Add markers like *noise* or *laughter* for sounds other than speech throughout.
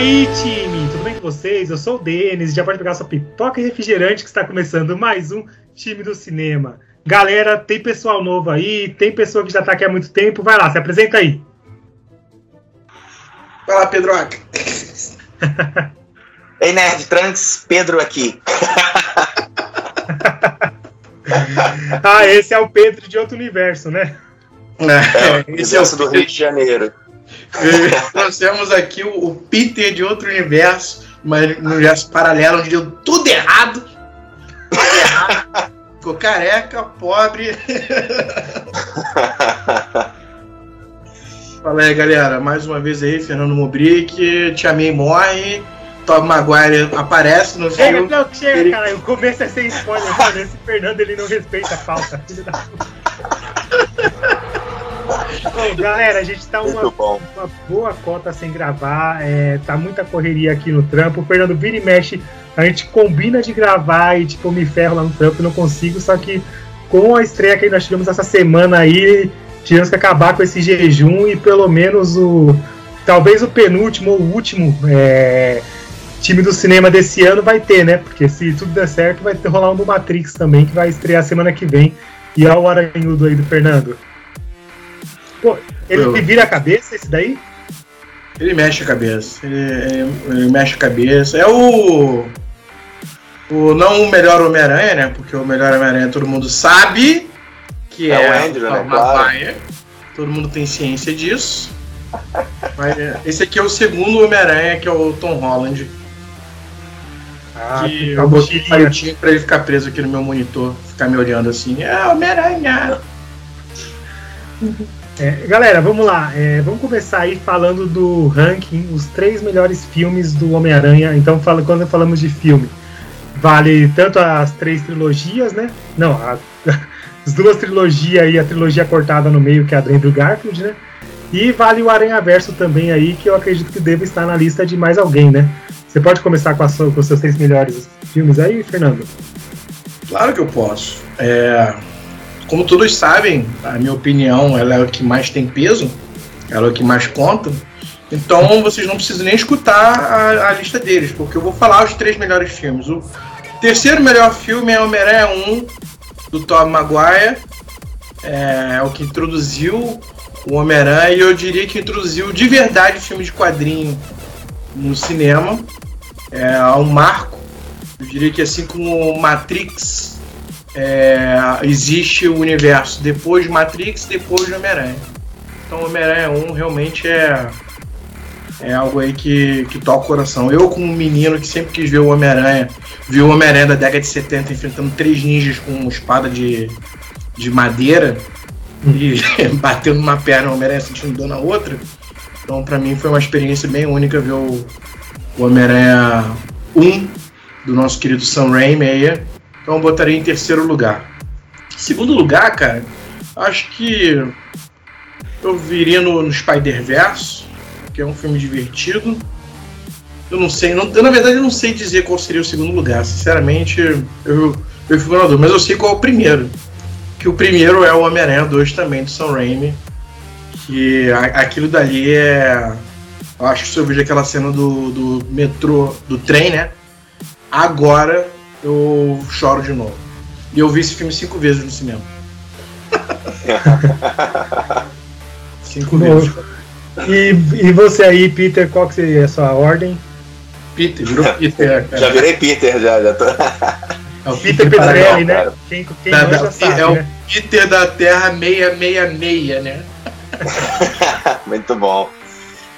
Aí, time? Tudo bem com vocês? Eu sou o Denis, já pode pegar sua pipoca e refrigerante que está começando mais um time do cinema. Galera, tem pessoal novo aí, tem pessoa que já está aqui há muito tempo. Vai lá, se apresenta aí. Fala, Pedroca. *laughs* Ei, Nerd Trunks, Pedro aqui. *laughs* ah, esse é o Pedro de outro universo, né? É, é esse é o do Rio de Janeiro. *laughs* Nós temos aqui o, o, Peter de outro universo, mas no universo paralelo, onde deu tudo errado. Tudo errado. *laughs* Ficou careca, pobre. *laughs* Fala aí, galera. Mais uma vez aí, Fernando Mubrick, Te Amei Morre. Tom Maguire aparece no chega, filme. Não, chega, ele... cara. O começo é sem spoiler, mano. Esse Fernando ele não respeita a falta. Filho da Bom, galera, a gente tá uma, uma boa cota sem gravar, é, tá muita correria aqui no trampo. O Fernando vira e mexe, a gente combina de gravar e tipo, me ferro lá no trampo, não consigo, só que com a estreia que nós tivemos essa semana aí, tivemos que acabar com esse jejum e pelo menos o. Talvez o penúltimo ou último é, time do cinema desse ano vai ter, né? Porque se tudo der certo, vai ter rolar um do Matrix também, que vai estrear semana que vem. E olha o Aranhudo aí do Fernando. Pô, ele vira a cabeça, esse daí? Ele mexe a cabeça. Ele, ele, ele mexe a cabeça. É o. O, não o melhor Homem-Aranha, né? Porque o melhor Homem-Aranha todo mundo sabe que é, é o Andrew, né? Claro. Todo mundo tem ciência disso. Mas é, esse aqui é o segundo Homem-Aranha, que é o Tom Holland. Ah, que eu botei palitinho pra ele ficar preso aqui no meu monitor, ficar me olhando assim. É Homem-Aranha! *laughs* É, galera, vamos lá. É, vamos começar aí falando do ranking, os três melhores filmes do Homem-Aranha. Então, fala, quando falamos de filme, vale tanto as três trilogias, né? Não, a, *laughs* as duas trilogias e a trilogia cortada no meio, que é a do Andrew Garfield, né? E vale o Aranha Verso também aí, que eu acredito que deve estar na lista de mais alguém, né? Você pode começar com, a, com os seus três melhores filmes aí, Fernando? Claro que eu posso. É, como todos sabem, a minha opinião ela é o que mais tem peso, ela é o que mais conta. Então vocês não precisam nem escutar a, a lista deles, porque eu vou falar os três melhores filmes. O terceiro melhor filme é Homem-Aranha 1, do Tom Maguire. É, é o que introduziu o Homem-Aranha e eu diria que introduziu de verdade o filme de quadrinho no cinema. É um marco. Eu diria que assim como Matrix é, existe o universo depois de Matrix, depois de Homem-Aranha. Então Homem-Aranha 1 realmente é, é algo aí que, que toca o coração. Eu, como menino que sempre quis ver o Homem-Aranha, vi o Homem-Aranha da década de 70 enfrentando três ninjas com espada de, de madeira e *laughs* batendo numa perna, o Homem-Aranha sentindo dor na outra. Então, para mim, foi uma experiência bem única ver o, o Homem-Aranha 1 do nosso querido Sam Raimi aí então eu botaria em terceiro lugar. Segundo lugar, cara, acho que eu viria no, no Spider-Verse, que é um filme divertido. Eu não sei, não, eu, na verdade eu não sei dizer qual seria o segundo lugar. Sinceramente, eu, eu fico na dúvida, mas eu sei qual é o primeiro. Que o primeiro é o Homem-Aranha 2 também, do Sam Raimi. Que a, aquilo dali é. Eu acho que se eu vejo aquela cena do, do metrô, do trem, né? Agora eu choro de novo. E eu vi esse filme cinco vezes no cinema. *laughs* cinco vezes. E, e você aí, Peter, qual que seria a sua ordem? Peter, virou Peter. Cara. Já virei Peter, já, já tô. É o Peter, Pedrelli, né? Quem, quem da, da, sabe, é né? o Peter da Terra 666, né? *laughs* Muito bom.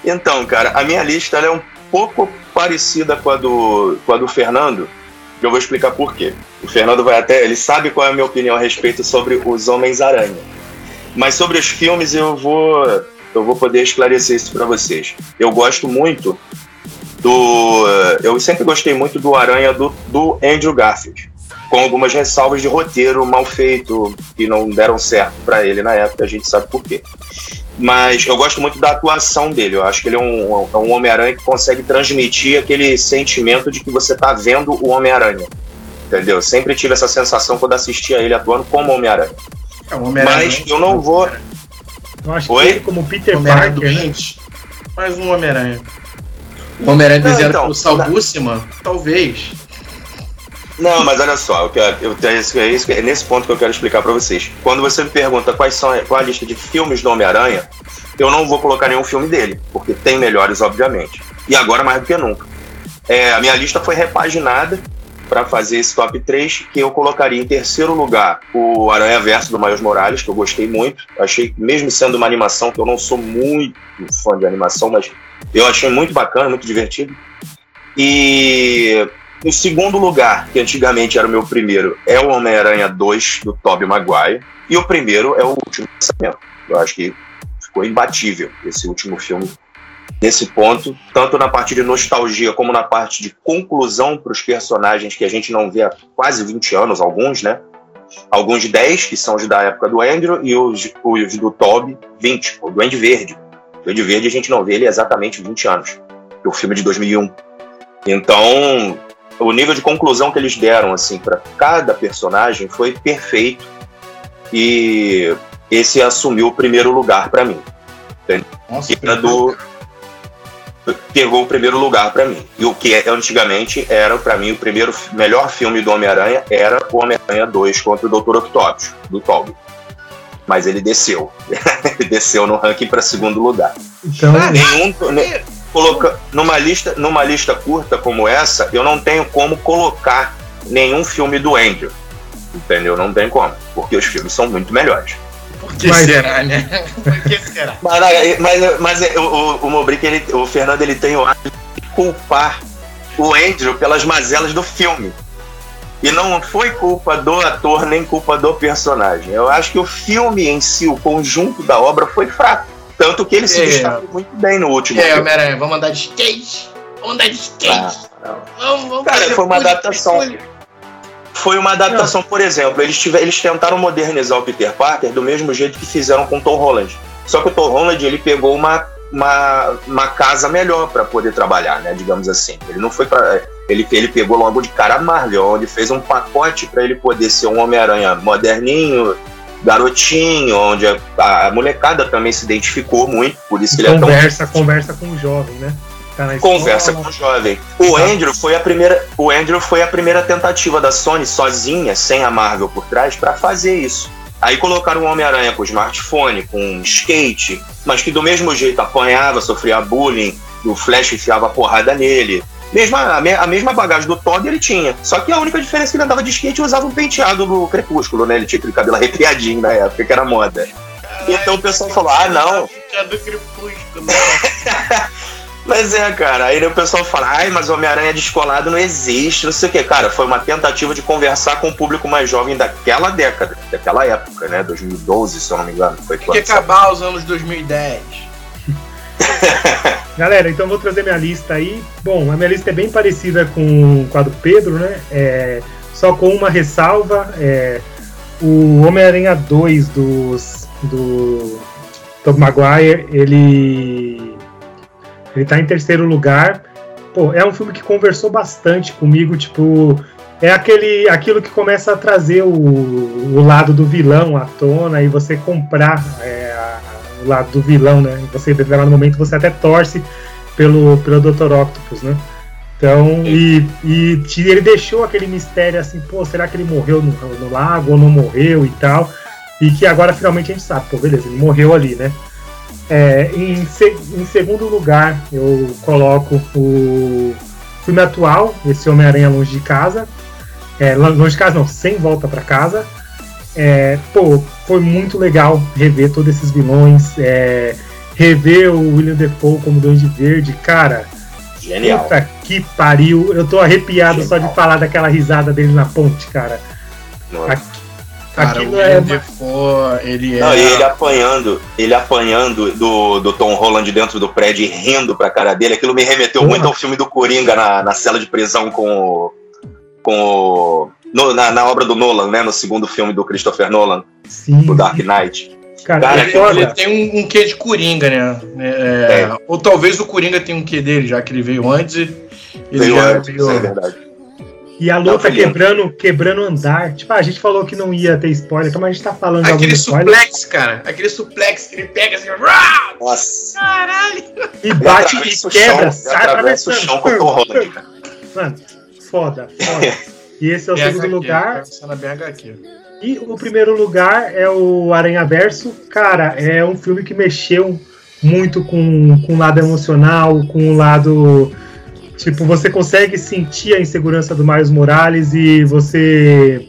Então, cara, a minha lista é um pouco parecida com a do, com a do Fernando Eu vou explicar por quê. O Fernando vai até. Ele sabe qual é a minha opinião a respeito sobre os Homens-Aranha. Mas sobre os filmes eu vou. Eu vou poder esclarecer isso para vocês. Eu gosto muito do. Eu sempre gostei muito do Aranha do, do Andrew Garfield. Com algumas ressalvas de roteiro mal feito, que não deram certo para ele na época, a gente sabe por quê. Mas eu gosto muito da atuação dele. Eu acho que ele é um, é um Homem-Aranha que consegue transmitir aquele sentimento de que você tá vendo o Homem-Aranha. Entendeu? Eu sempre tive essa sensação quando assistia ele atuando como Homem-Aranha. É um Homem Mas eu não vou. Eu acho Oi? que ele, como Peter Parker. Doente, mais um Homem-Aranha. O Homem-Aranha desenhado então, pelo Sal Buscema, talvez. Não, mas olha só, eu eu é, é nesse ponto que eu quero explicar para vocês. Quando você me pergunta quais são qual a lista de filmes do Homem-Aranha, eu não vou colocar nenhum filme dele, porque tem melhores, obviamente. E agora mais do que nunca. É, a minha lista foi repaginada para fazer esse top 3, que eu colocaria em terceiro lugar o Aranha Verso do Miles Morales, que eu gostei muito. Achei, mesmo sendo uma animação, que eu não sou muito fã de animação, mas eu achei muito bacana, muito divertido. E em segundo lugar, que antigamente era o meu primeiro, é o Homem-Aranha 2 do Tobey Maguire. E o primeiro é o último pensamento. Eu acho que ficou imbatível esse último filme nesse ponto, tanto na parte de nostalgia como na parte de conclusão para os personagens que a gente não vê há quase 20 anos, alguns, né? Alguns 10, que são os da época do Andrew, e os, os do Toby, 20, o Duende Verde. O Duende Verde a gente não vê ele exatamente 20 anos, que é o filme de 2001. Então, o nível de conclusão que eles deram assim para cada personagem foi perfeito e esse assumiu o primeiro lugar para mim. Nossa, era do pegou o primeiro lugar para mim. E o que antigamente era para mim o primeiro melhor filme do Homem-Aranha era o Homem-Aranha 2 contra o Dr. Octopus, do Tobey. Mas ele desceu. *laughs* ele desceu no ranking para segundo lugar. Então, nenhum, coloca numa lista, numa lista curta como essa, eu não tenho como colocar nenhum filme do Andrew. Entendeu? Não tem como, porque os filmes são muito melhores. Por que mas, será, né? Por que será? mas, mas, mas o, o, o Mobrick, ele, o Fernando, ele tem o hábito de culpar o Andrew pelas mazelas do filme. E não foi culpa do ator nem culpa do personagem. Eu acho que o filme em si, o conjunto da obra, foi fraco. Tanto que ele se é. destacou muito bem no último. É, Homem-Aranha, vamos andar de skate. Vamos andar de skate. Ah, vamos, vamos Cara, foi uma adaptação. Foi uma adaptação, não. por exemplo, eles, tiver, eles tentaram modernizar o Peter Parker do mesmo jeito que fizeram com o Tom Holland. Só que o Tom Holland ele pegou uma, uma, uma casa melhor para poder trabalhar, né? Digamos assim. Ele não foi para ele, ele pegou logo de cara a Marvel, onde fez um pacote para ele poder ser um Homem-Aranha moderninho, garotinho, onde a, a, molecada também se identificou muito, por isso que conversa, ele é tão... Conversa com o jovem, né? Tá conversa com o jovem. O tá. Andrew foi a primeira, o Andrew foi a primeira tentativa da Sony sozinha, sem a Marvel por trás, para fazer isso. Aí colocaram o Homem-Aranha com smartphone, com skate, mas que do mesmo jeito apanhava, sofria bullying, o Flash enfiava porrada nele. Mesma, a, mesma bagagem do Todd ele tinha. Só que a única diferença é que ele andava de skate e usava um penteado do crepúsculo, né? Ele tinha aquele cabelo arrepiadinho na época, que era moda. Caralho, então o pessoal falou: ah, não. Penteado crepúsculo. *laughs* Mas é, cara, aí o pessoal fala, ai, mas Homem-Aranha descolado não existe, não sei o que. Cara, foi uma tentativa de conversar com o público mais jovem daquela década, daquela época, né? 2012, se eu não me engano. Foi Tem que acabar os anos 2010. *laughs* Galera, então vou trazer minha lista aí. Bom, a minha lista é bem parecida com, com a do Pedro, né? É, só com uma ressalva. É, o Homem-Aranha 2 dos, do Tom Maguire, ele, ele tá em terceiro lugar. Pô, é um filme que conversou bastante comigo, tipo, é aquele, aquilo que começa a trazer o, o lado do vilão à tona e você comprar é, lado do vilão, né? Você, em determinado momento, você até torce pelo, pelo Dr. Octopus, né? Então, e, e ele deixou aquele mistério assim, pô, será que ele morreu no, no, lago ou não morreu e tal? E que agora finalmente a gente sabe, pô, beleza, ele morreu ali, né? É, em, em segundo lugar, eu coloco o filme atual, esse Homem-Aranha Longe de Casa. É, longe de casa não, sem volta para casa. É, pô, foi muito legal rever todos esses vilões, é, rever o William Defoe como Duende Verde, cara, Genial. Puta que pariu. Eu tô arrepiado Genial. só de falar daquela risada dele na ponte, cara. Aqui, Cara, Aquilo o é Defoe, ele é. Não, ele apanhando, ele apanhando do, do Tom Holland dentro do prédio e rindo pra cara dele. Aquilo me remeteu Porra. muito ao filme do Coringa na, na cela de prisão com o. com o. No, na, na, obra do Nolan, né? No segundo filme do Christopher Nolan, Sim. o Dark Knight. Cara, Cara ele, ele, tem um, um, quê de Coringa, né? É, é. Ou talvez o Coringa tenha um quê dele, já que ele veio antes. Ele veio antes, veio... é verdade. E a luta quebrando, quebrando andar. Tipo, a gente falou que não ia ter spoiler, então a gente tá falando Aquele suplex, spoiler. cara. Aquele suplex que ele pega assim. Nossa. Caralho. E bate e quebra. Chão, atravessa o chão com o. Mano, foda, foda. *laughs* E esse é o segundo lugar. E o primeiro lugar é o Aranha Verso. Cara, é um filme que mexeu muito com, com o lado emocional, com o lado Tipo, você consegue sentir a insegurança do Miles Morales e você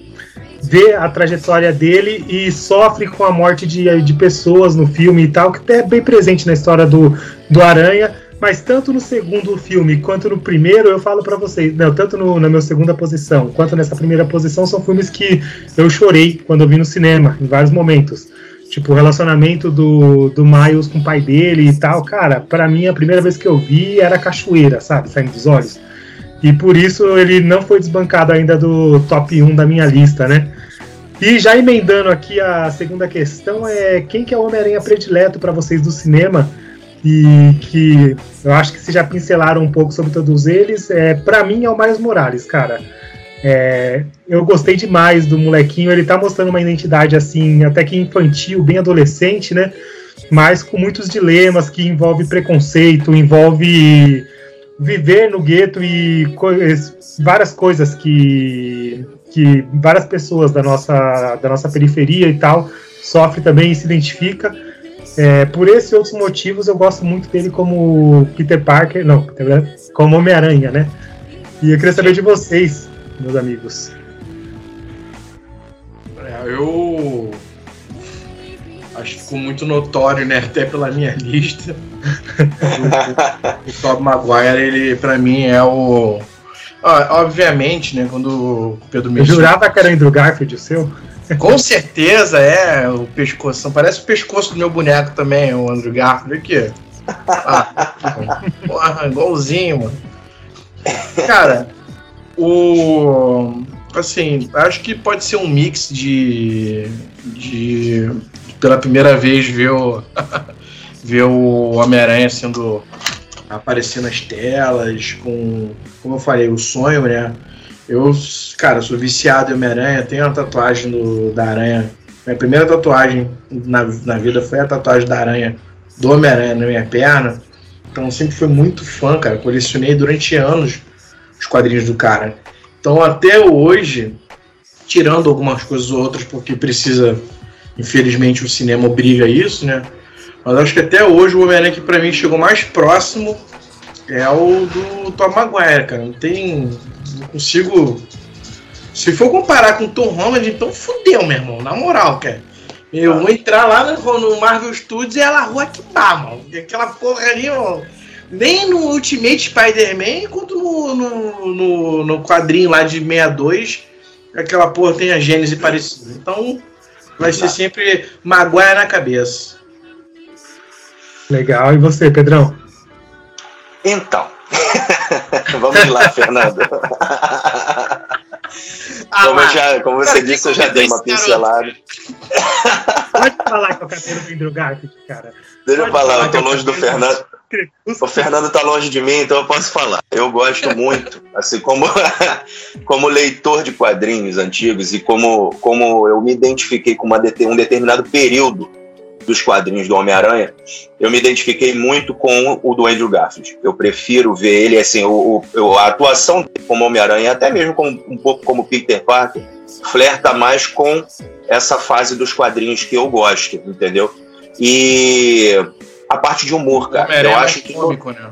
vê a trajetória dele e sofre com a morte de, de pessoas no filme e tal, que até é bem presente na história do, do Aranha. Mas tanto no segundo filme quanto no primeiro, eu falo para vocês, não, tanto no, na minha segunda posição quanto nessa primeira posição, são filmes que eu chorei quando eu vi no cinema, em vários momentos. Tipo, o relacionamento do, do Miles com o pai dele e tal, cara, para mim a primeira vez que eu vi era cachoeira, sabe, saindo dos olhos. E por isso ele não foi desbancado ainda do top 1 da minha lista, né? E já emendando aqui a segunda questão é quem que é o Homem-Aranha predileto para vocês do cinema? E que eu acho que vocês já pincelaram um pouco sobre todos eles. É, para mim é o Miles Morales, cara. É, eu gostei demais do molequinho, ele tá mostrando uma identidade assim, até que infantil, bem adolescente, né? Mas com muitos dilemas que envolve preconceito, envolve viver no gueto e co várias coisas que, que várias pessoas da nossa, da nossa periferia e tal sofrem também e se identifica. É, por esses e outros motivos, eu gosto muito dele como Peter Parker, não, como Homem-Aranha, né? E eu queria saber de vocês, meus amigos? É, eu acho que ficou muito notório, né? Até pela minha *laughs* lista. o, o Tobey Maguire, ele para mim é o. obviamente, né? Quando o Pedro me. Eu jurava que era Andrew Garfield o seu. Com certeza é o pescoço. Parece o pescoço do meu boneco também, o Andrew Garfield aqui. Ah, porra, igualzinho, mano. Cara, o. Assim, acho que pode ser um mix de. de pela primeira vez ver o. *laughs* ver o Homem-Aranha sendo. aparecendo nas telas, com. Como eu falei, o sonho, né? Eu, cara, sou viciado em Homem-Aranha, tenho uma tatuagem do, da aranha. Minha primeira tatuagem na, na vida foi a tatuagem da aranha, do Homem-Aranha na minha perna. Então sempre fui muito fã, cara. Colecionei durante anos os quadrinhos do cara. Então até hoje, tirando algumas coisas ou outras, porque precisa, infelizmente o cinema obriga isso, né? Mas acho que até hoje o Homem-Aranha que pra mim chegou mais próximo é o do Tom Maguire, cara. Não tem. Não consigo. Se for comparar com o Tom Holland, então fudeu, meu irmão. Na moral, cara. Eu vou entrar lá no, Marvel Studios e ela rua que pá, mano. Aquela porra ali, mano nem no Ultimate Spider-Man, quanto no, no, no, no, quadrinho lá de 62, aquela porra tem a Gênese parecida. Então, vai ser sempre Maguire na cabeça. Legal, e você, Pedrão? Então, *laughs* vamos lá, Fernando. *laughs* Ah, como, já, como você cara, disse, eu já dei uma pincelada. Pode falar que eu quero do Andrew Garfield, cara. Deixa eu falar, eu tô longe do Fernando. O Fernando tá longe de mim, então eu posso falar. Eu gosto *laughs* muito, assim, como, como leitor de quadrinhos antigos e como, como eu me identifiquei com uma, um determinado período dos quadrinhos do Homem-Aranha, eu me identifiquei muito com o do Andrew Garfield. Eu prefiro ver ele, assim, o, o a atuação dele como Homem-Aranha, até mesmo como, um pouco como Peter Parker, flerta mais com essa fase dos quadrinhos que eu gosto, entendeu? E a parte de humor, cara. Eu acho que cômico, né?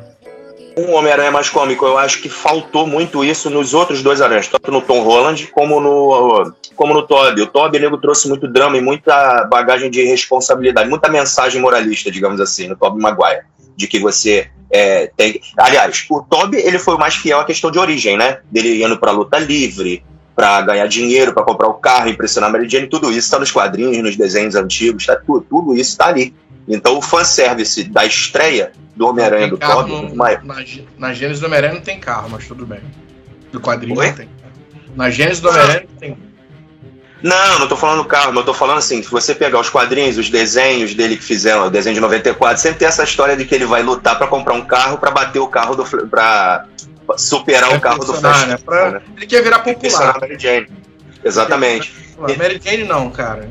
um Homem-Aranha mais cômico. Eu acho que faltou muito isso nos outros dois aranhas, tanto no Tom Holland como no, como no Toby. O Toby, nego, trouxe muito drama e muita bagagem de responsabilidade, muita mensagem moralista, digamos assim, no Toby Maguire. de que você é, tem. Aliás, o Toby ele foi o mais fiel à questão de origem, né? Dele indo pra luta livre, para ganhar dinheiro, para comprar o carro, impressionar a Mary Jane, tudo isso está nos quadrinhos, nos desenhos antigos, tá, tudo, tudo isso está ali. Então o fanservice da estreia do Homem-Aranha do Toby. No, na, na Gênesis do Homem-Aranha não tem carro, mas tudo bem. Do quadrinho Oi? não tem. Na Gênesis do Homem-Aranha não tem. Não, não tô falando carro, mas tô falando assim, se você pegar os quadrinhos, os desenhos dele que fizeram, o desenho de 94, sempre tem essa história de que ele vai lutar para comprar um carro para bater o carro do para superar o carro do Flash. Né? Pra... Né? Ele quer virar popular. Mary Jane. Exatamente. Mary Jane não, cara.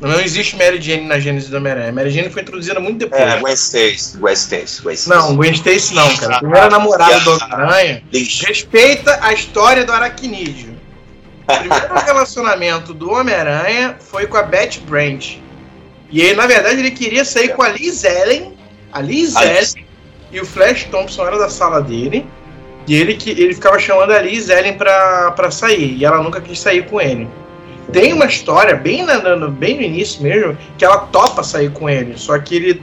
Não existe Mary Jane na Gênesis do Homem-Aranha. Mary Jane foi introduzida muito depois. É, Gwen Stacy. Gwen Stacy. Gwen Stacy. Não, Gwen Stacy não, cara. Primeira namorada do Homem-Aranha respeita a história do aracnídeo. O primeiro relacionamento do Homem-Aranha foi com a Betty Brant. E ele, na verdade, ele queria sair com a Liz Ellen. A Liz Ellen. E o Flash Thompson era da sala dele. E ele, que, ele ficava chamando a Liz Ellen pra, pra sair. E ela nunca quis sair com ele. Tem uma história, bem, na, no, bem no início mesmo, que ela topa sair com ele. Só que ele.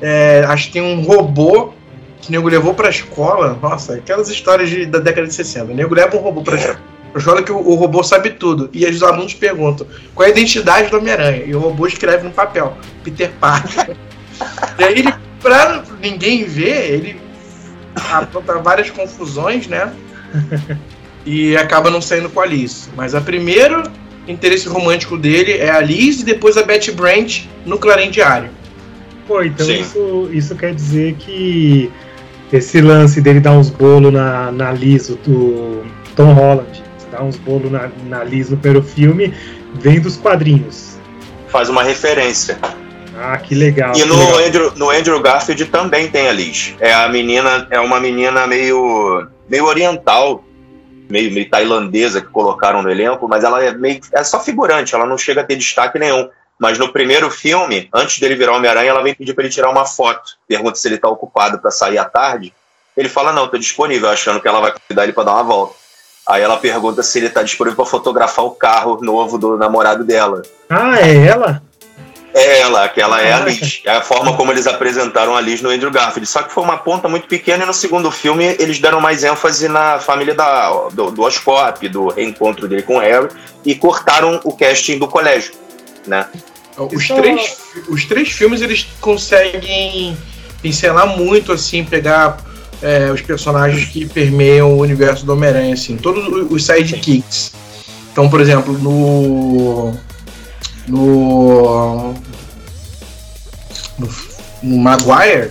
É, acho que tem um robô que o nego levou pra escola. Nossa, aquelas histórias de, da década de 60. O nego leva um robô pra escola. Que o, o, robô sabe tudo. E os alunos perguntam qual é a identidade do Homem-Aranha. E o robô escreve no papel: Peter Parker. *laughs* e aí ele, pra ninguém ver, ele apronta várias confusões, né? E acaba não saindo com a Liz. Mas a primeiro interesse romântico dele é a Liz e depois a Betty Brant no Clarim Diário. Pô, então isso, isso quer dizer que esse lance dele dar uns bolos na, na Liz, do Tom Holland, dar uns bolos na, na Liz no primeiro filme, vem dos quadrinhos. Faz uma referência. Ah, que legal. E no, legal. Andrew, no Andrew Garfield também tem a Liz. É a menina, é uma menina meio, meio oriental, meio, meio tailandesa que colocaram no elenco, mas ela é meio. É só figurante, ela não chega a ter destaque nenhum. Mas no primeiro filme, antes dele virar Homem-Aranha, ela vem pedir para ele tirar uma foto. Pergunta se ele tá ocupado para sair à tarde. Ele fala: Não, tô disponível, achando que ela vai convidar ele para dar uma volta. Aí ela pergunta se ele tá disponível para fotografar o carro novo do namorado dela. Ah, é ela? É ela, que ela é a Liz. É a forma como eles apresentaram a Liz no Andrew Garfield. Só que foi uma ponta muito pequena e no segundo filme eles deram mais ênfase na família da, do, do Oscorp, do reencontro dele com o Harry, e cortaram o casting do colégio, né? Os três, os três filmes eles conseguem pincelar muito, assim, pegar é, os personagens que permeiam o universo do Homem-Aranha, assim, todos os sidekicks. Então, por exemplo, no no, no, no Maguire,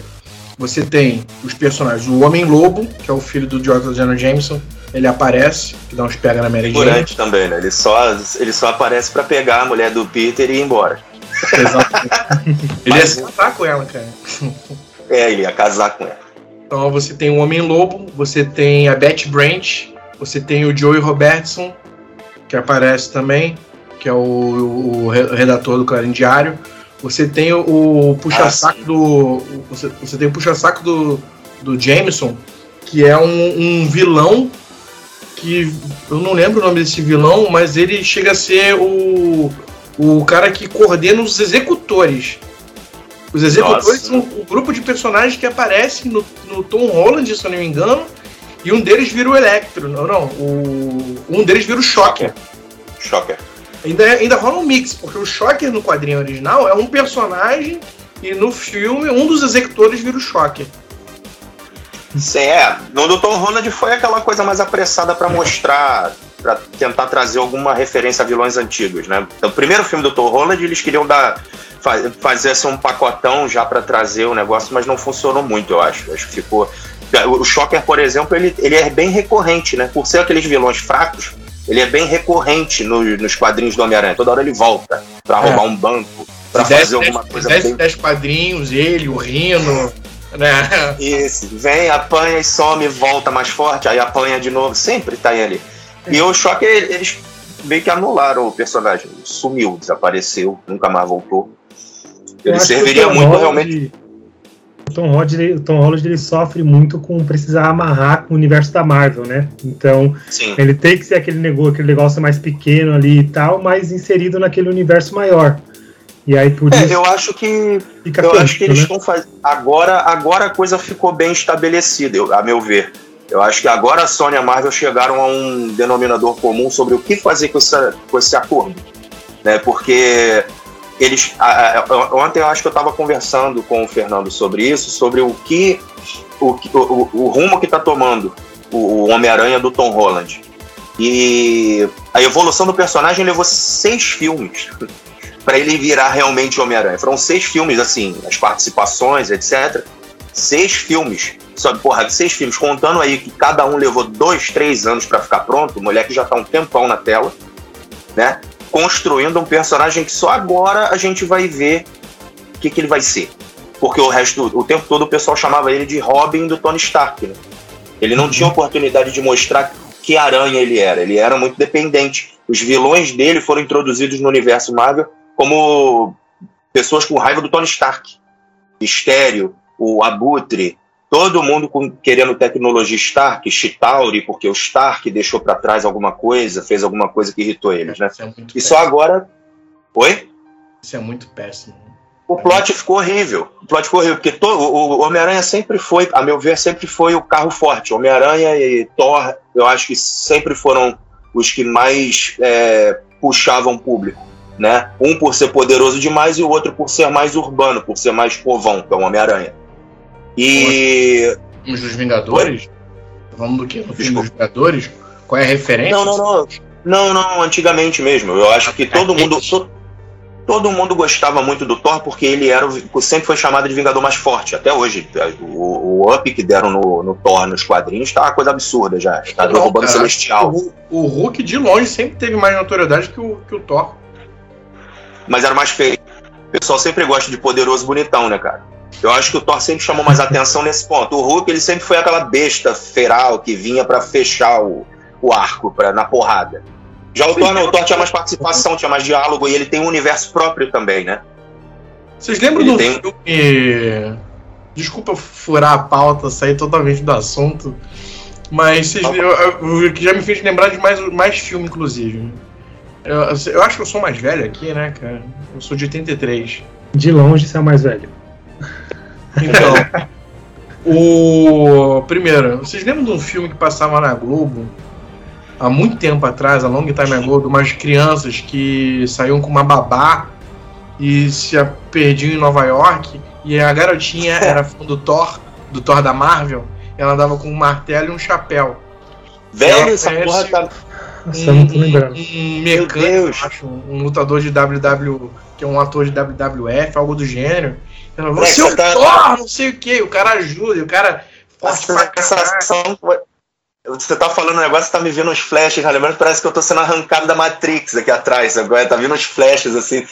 você tem os personagens. O Homem-Lobo, que é o filho do Jonathan Jameson, ele aparece, que dá uns pega na Mary Jane. Durante também, né? Ele só, ele só aparece para pegar a mulher do Peter e ir embora. Exatamente. *laughs* ele Mas, ia casar com ela, cara. É, ele ia casar com ela. Então você tem o Homem-Lobo, você tem a Betty Brant, você tem o Joey Robertson, que aparece também que é o, o redator do Clarim Diário. Você tem o, o puxa-saco ah, do. Você, você tem o puxa-saco do, do Jameson, que é um, um, vilão que. Eu não lembro o nome desse vilão, mas ele chega a ser o, o cara que coordena os executores. Os executores Nossa. são o grupo de personagens que aparecem no, no Tom Holland, se eu não me engano, e um deles vira o Electro. Não, não. O, um deles vira o Shocker. Shocker. Ainda, ainda rola um mix, porque o Shocker no quadrinho original é um personagem e no filme um dos executores vira o Shocker. Sim, é. No do Tom Holland foi aquela coisa mais apressada para mostrar, para tentar trazer alguma referência a vilões antigos, né? Então, o primeiro filme do Tom Holland eles queriam dar fazer assim, um pacotão já para trazer o negócio, mas não funcionou muito, eu acho. Acho que ficou o Shocker, por exemplo, ele, ele é bem recorrente, né? Por ser aqueles vilões fracos, ele é bem recorrente no, nos quadrinhos do Homem-Aranha. Toda hora ele volta para é. roubar um banco, para fazer alguma coisa. 10 bem... dez quadrinhos, ele, o Rino. Né? Isso, vem, apanha e some, volta mais forte, aí apanha de novo, sempre tá ele. E o choque, eles meio que anularam o personagem. Sumiu, desapareceu, nunca mais voltou. Ele serviria muito realmente. O Tom Holland, o Tom Holland ele sofre muito com precisar amarrar com o universo da Marvel, né? Então, Sim. ele tem que ser aquele negócio, aquele negócio mais pequeno ali e tal, mas inserido naquele universo maior. E aí por É, isso eu acho que eu acho corrido, que eles né? estão fazendo. Agora, agora a coisa ficou bem estabelecida, a meu ver. Eu acho que agora a Sony e a Marvel chegaram a um denominador comum sobre o que fazer com, essa, com esse acordo. Né? Porque eles. a- a- ontem eu acho que eu estava conversando com o Fernando sobre isso, sobre o que. O, o- o rumo que está tomando o, o Homem-Aranha do Tom Holland. E a evolução do personagem levou seis filmes *laughs* para ele virar realmente Homem-Aranha. Foram seis filmes, assim, as participações, etc. Seis filmes. Só, porra, seis filmes, contando aí que cada um levou dois, três anos para ficar pronto, o moleque já tá um tempão na tela, né? Construindo um personagem que só agora a gente vai ver o que, que ele vai ser. Porque o resto, o tempo todo o pessoal chamava ele de Robin do Tony Stark, né? Ele não tinha oportunidade de mostrar que aranha ele era. Ele era muito dependente. Os vilões dele foram introduzidos no universo Marvel como pessoas com raiva do Tony Stark. Estéreo, o Abutre, todo mundo com- querendo tecnologia Stark, Chitauri, porque o Stark deixou pra trás alguma coisa, fez alguma coisa que irritou eles, né? É E só péssimo. agora. Oi? Isso é muito péssimo. O plot ficou horrível. O plot ficou horrível, porque to- o, o Homem-Aranha sempre foi, a meu ver, sempre foi o carro forte. Homem-Aranha e Thor, eu acho que sempre foram os que mais é, puxavam público. Né? Um por ser poderoso demais e o outro por ser mais urbano, por ser mais povão, que é o Homem-Aranha. E. Os dos Vingadores? Vamos do que? No filme Desculpa. dos Vingadores? Qual é a referência? Não, não, não. Não, não, antigamente mesmo. Eu acho que todo mundo. to- todo mundo gostava muito do Thor porque ele era o- sempre foi chamado de Vingador mais forte. Até hoje. O, o up que deram no, no Thor nos quadrinhos tá uma coisa absurda já. Tá Não, derrubando o cara. Celestial. O, o Hulk, de longe, sempre teve mais notoriedade que o, que o Thor. Mas era mais feio. O pessoal sempre gosta de poderoso bonitão, né, cara? Eu acho que o Thor sempre chamou mais atenção nesse ponto. O Hulk, ele sempre foi aquela besta feral que vinha pra fechar o, o arco pra, na porrada. Já o Thor, não, o Thor tinha mais participação, tinha mais diálogo e ele tem um universo próprio também, né? Vocês lembram Ele do tem- filme. Desculpa furar a pauta, sair totalmente do assunto. Mas vocês, eu, eu- o que já me fez lembrar de mais, mais filme, inclusive. Eu, eu acho que eu sou mais velho aqui, né, cara? Eu sou de 83. De longe você é o mais velho. Então. o. Primeiro, vocês lembram de um filme que passava na Globo? Há muito tempo atrás, a long time ago, de umas crianças que saíam com uma babá e se perdiam em Nova York. E a garotinha *laughs* era fã do Thor, do Thor da Marvel. Ela andava com um martelo e um chapéu. Velho, Ela essa conhece- porra tá. Nossa, eu não tô lembrando. um Meu mecânico, Deus. acho, um lutador de WW, que é um ator de WWF, algo do gênero. Ela falou, Moleque, seu você tá- Thor, não sei o que, o cara ajuda, o cara sensação. Você tá falando um negócio, tá me vendo uns flashes, né? lembrando? Parece que eu tô sendo arrancado da Matrix aqui atrás. Agora tá vindo uns flashes assim.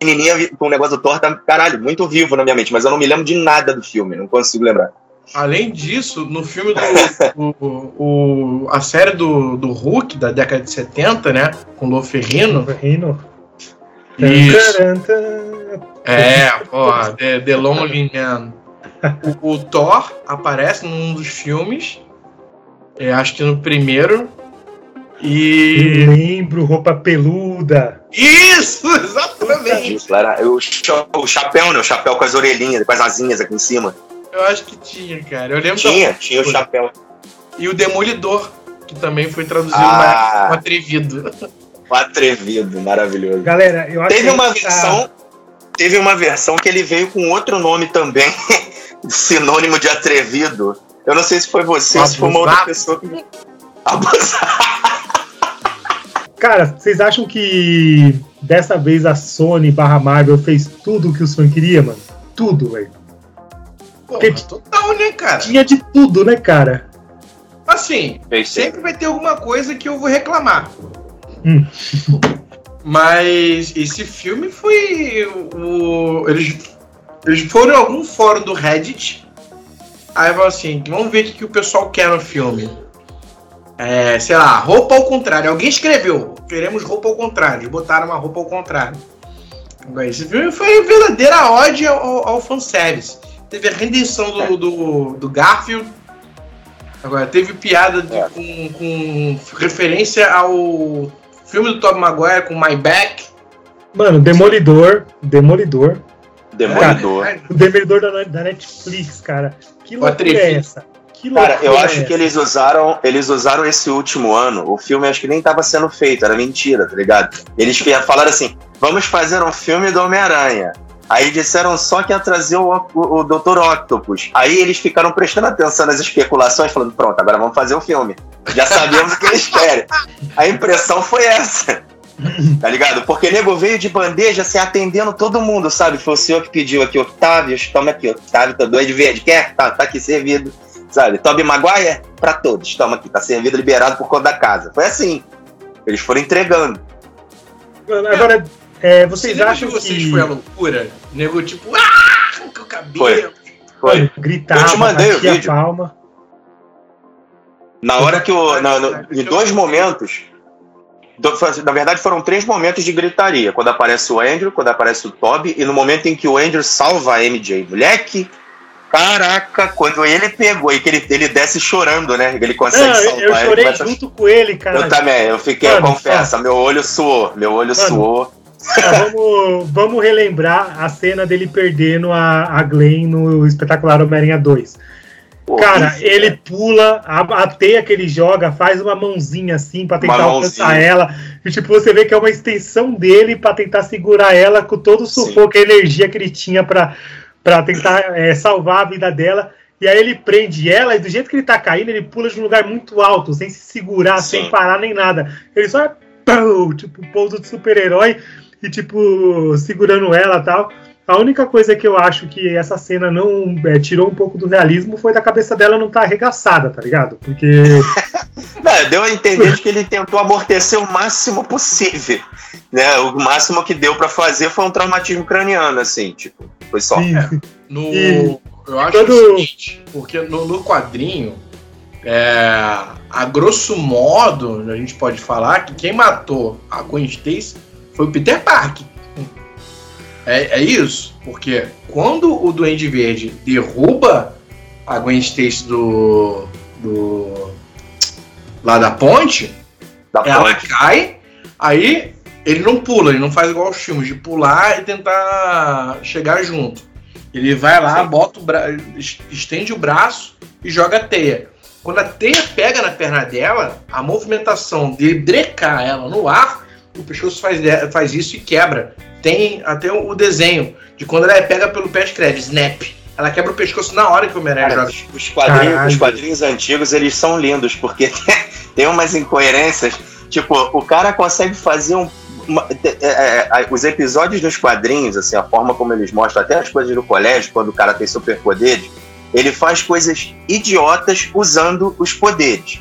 Menininha com o negócio do Thor tá, caralho, muito vivo na minha mente, mas eu não me lembro de nada do filme, não consigo lembrar. Além disso, no filme do. o, o- a série do, do Hulk, da década de 70, né? Com o Ferrino. Rindo. Isso. É, ó, The, The Lonely Man. O, o Thor aparece num dos filmes. é, acho que no primeiro. Eu E. lembro, roupa peluda. Isso! *laughs* Exatamente! Isso, era, o chapéu, né? O chapéu com as orelhinhas, com as asinhas aqui em cima. Eu acho que tinha, cara. Eu lembro Tinha, tinha o chapéu. E o Demolidor, que também foi traduzido Ah. como atrevido. O atrevido, maravilhoso. Galera, eu acho Teve que uma a- versão. Teve uma versão que ele veio com outro nome também, *laughs* sinônimo de atrevido. Eu não sei se foi você ou se foi uma outra Abusado. pessoa que. Abusado. Cara, vocês acham que dessa vez a Sony barra Marvel fez tudo o que os fãs queriam, mano? Tudo, velho. Que- total, né, cara? Tinha de tudo, né, cara? Assim, sempre vai ter alguma coisa que eu vou reclamar. Hum. *laughs* Mas esse filme foi o. Eles, eles foram em algum fórum do Reddit. Aí falaram assim: vamos ver o que, que o pessoal quer no filme. É, sei lá, roupa ao contrário. Alguém escreveu: queremos roupa ao contrário. Eles botaram uma roupa ao contrário. Esse filme foi verdadeira ao, ao, ao fanservice. Teve a redenção do, do, do Garfield. Agora, teve piada de- É. com, com referência ao filme do Tobey Maguire com My Back. Mano, Demolidor. Demolidor. Demolidor. Cara, o Demolidor da, da Netflix, cara. Que loucura é essa? Que Cara, eu acho é que eles usaram, eles usaram esse último ano. O filme acho que nem estava sendo feito, era mentira, tá ligado? Eles falaram assim: vamos fazer um filme do Homem-Aranha. Aí disseram só que ia trazer o, o, o Dr. Octopus. Aí eles ficaram prestando atenção nas especulações, falando: pronto, agora vamos fazer o filme. Já sabemos o que eles querem. A impressão foi essa. *laughs* Tá ligado? Porque nego veio de bandeja, assim, atendendo todo mundo, sabe? Foi o senhor que pediu aqui, Octávio, toma aqui, Octávio, tá doido de verde, quer? Tá, tá aqui servido. Sabe? Toby Maguire, pra todos, toma aqui, tá servido, liberado por conta da casa. Foi assim. Eles foram entregando. Agora, é, vocês acham de vocês que... foi a loucura? Nego tipo, ah, com o cabelo. Foi. Foi. Gritar, Eu te mandei o vídeo. Palma. Na hora que o. Na, no, em dois momentos. Na verdade, foram três momentos de gritaria. Quando aparece o Andrew, quando aparece o Toby, e no momento em que o Andrew salva a MJ. Moleque, Caraca, quando ele pegou e que ele, ele desce chorando, né? Ele consegue Não, salvar. Eu chorei começa... junto com ele, cara. Eu também, eu fiquei, Mano, confessa, meu olho suou, meu olho Mano, suou. Vamos, vamos relembrar a cena dele perdendo a, a Glenn no espetacular Homem-Aranha 2. Pô, Cara, isso, ele é. pula, a, a, teia que ele joga, faz uma mãozinha assim para tentar alcançar ela. E tipo, você vê que é uma extensão dele para tentar segurar ela com todo o sufoco e a energia que ele tinha para para tentar é, salvar a vida dela. E aí ele prende ela e do jeito que ele tá caindo, ele pula de um lugar muito alto, sem se segurar, Sim. sem parar nem nada. Ele só é tipo pouso de super-herói e tipo segurando ela tal. A única coisa que eu acho que essa cena não é, tirou um pouco do realismo foi da cabeça dela não estar tá arregaçada, tá ligado? Porque. *laughs* não, deu a entender que ele tentou amortecer o máximo possível. Né? O máximo que deu para fazer foi um traumatismo craniano, assim, tipo. Foi só. É, no, e, eu acho todo... o seguinte, porque no, no quadrinho, é, a grosso modo, a gente pode falar que quem matou a Gwen Stacy foi o Peter Parker. É, é isso, porque quando o Duende Verde derruba a Gwen Stacy do, do lá da ponte, da ela ponte. cai, aí ele não pula, ele não faz igual os filmes, de pular e tentar chegar junto. Ele vai lá, Sim. bota o bra... estende o braço e joga a teia. Quando a teia pega na perna dela, a movimentação de brecar ela no ar, o pescoço faz, faz isso e quebra. Tem até o desenho de quando ela é pega pelo pé de snap. Ela quebra o pescoço na hora que o Homem-Aranha joga. Os quadrinhos, os quadrinhos antigos, eles são lindos, porque *laughs* tem umas incoerências. Tipo, o cara consegue fazer um uma, é, é, é os episódios dos quadrinhos, assim, a forma como eles mostram, até as coisas do colégio, quando o cara tem superpoderes, ele faz coisas idiotas usando os poderes.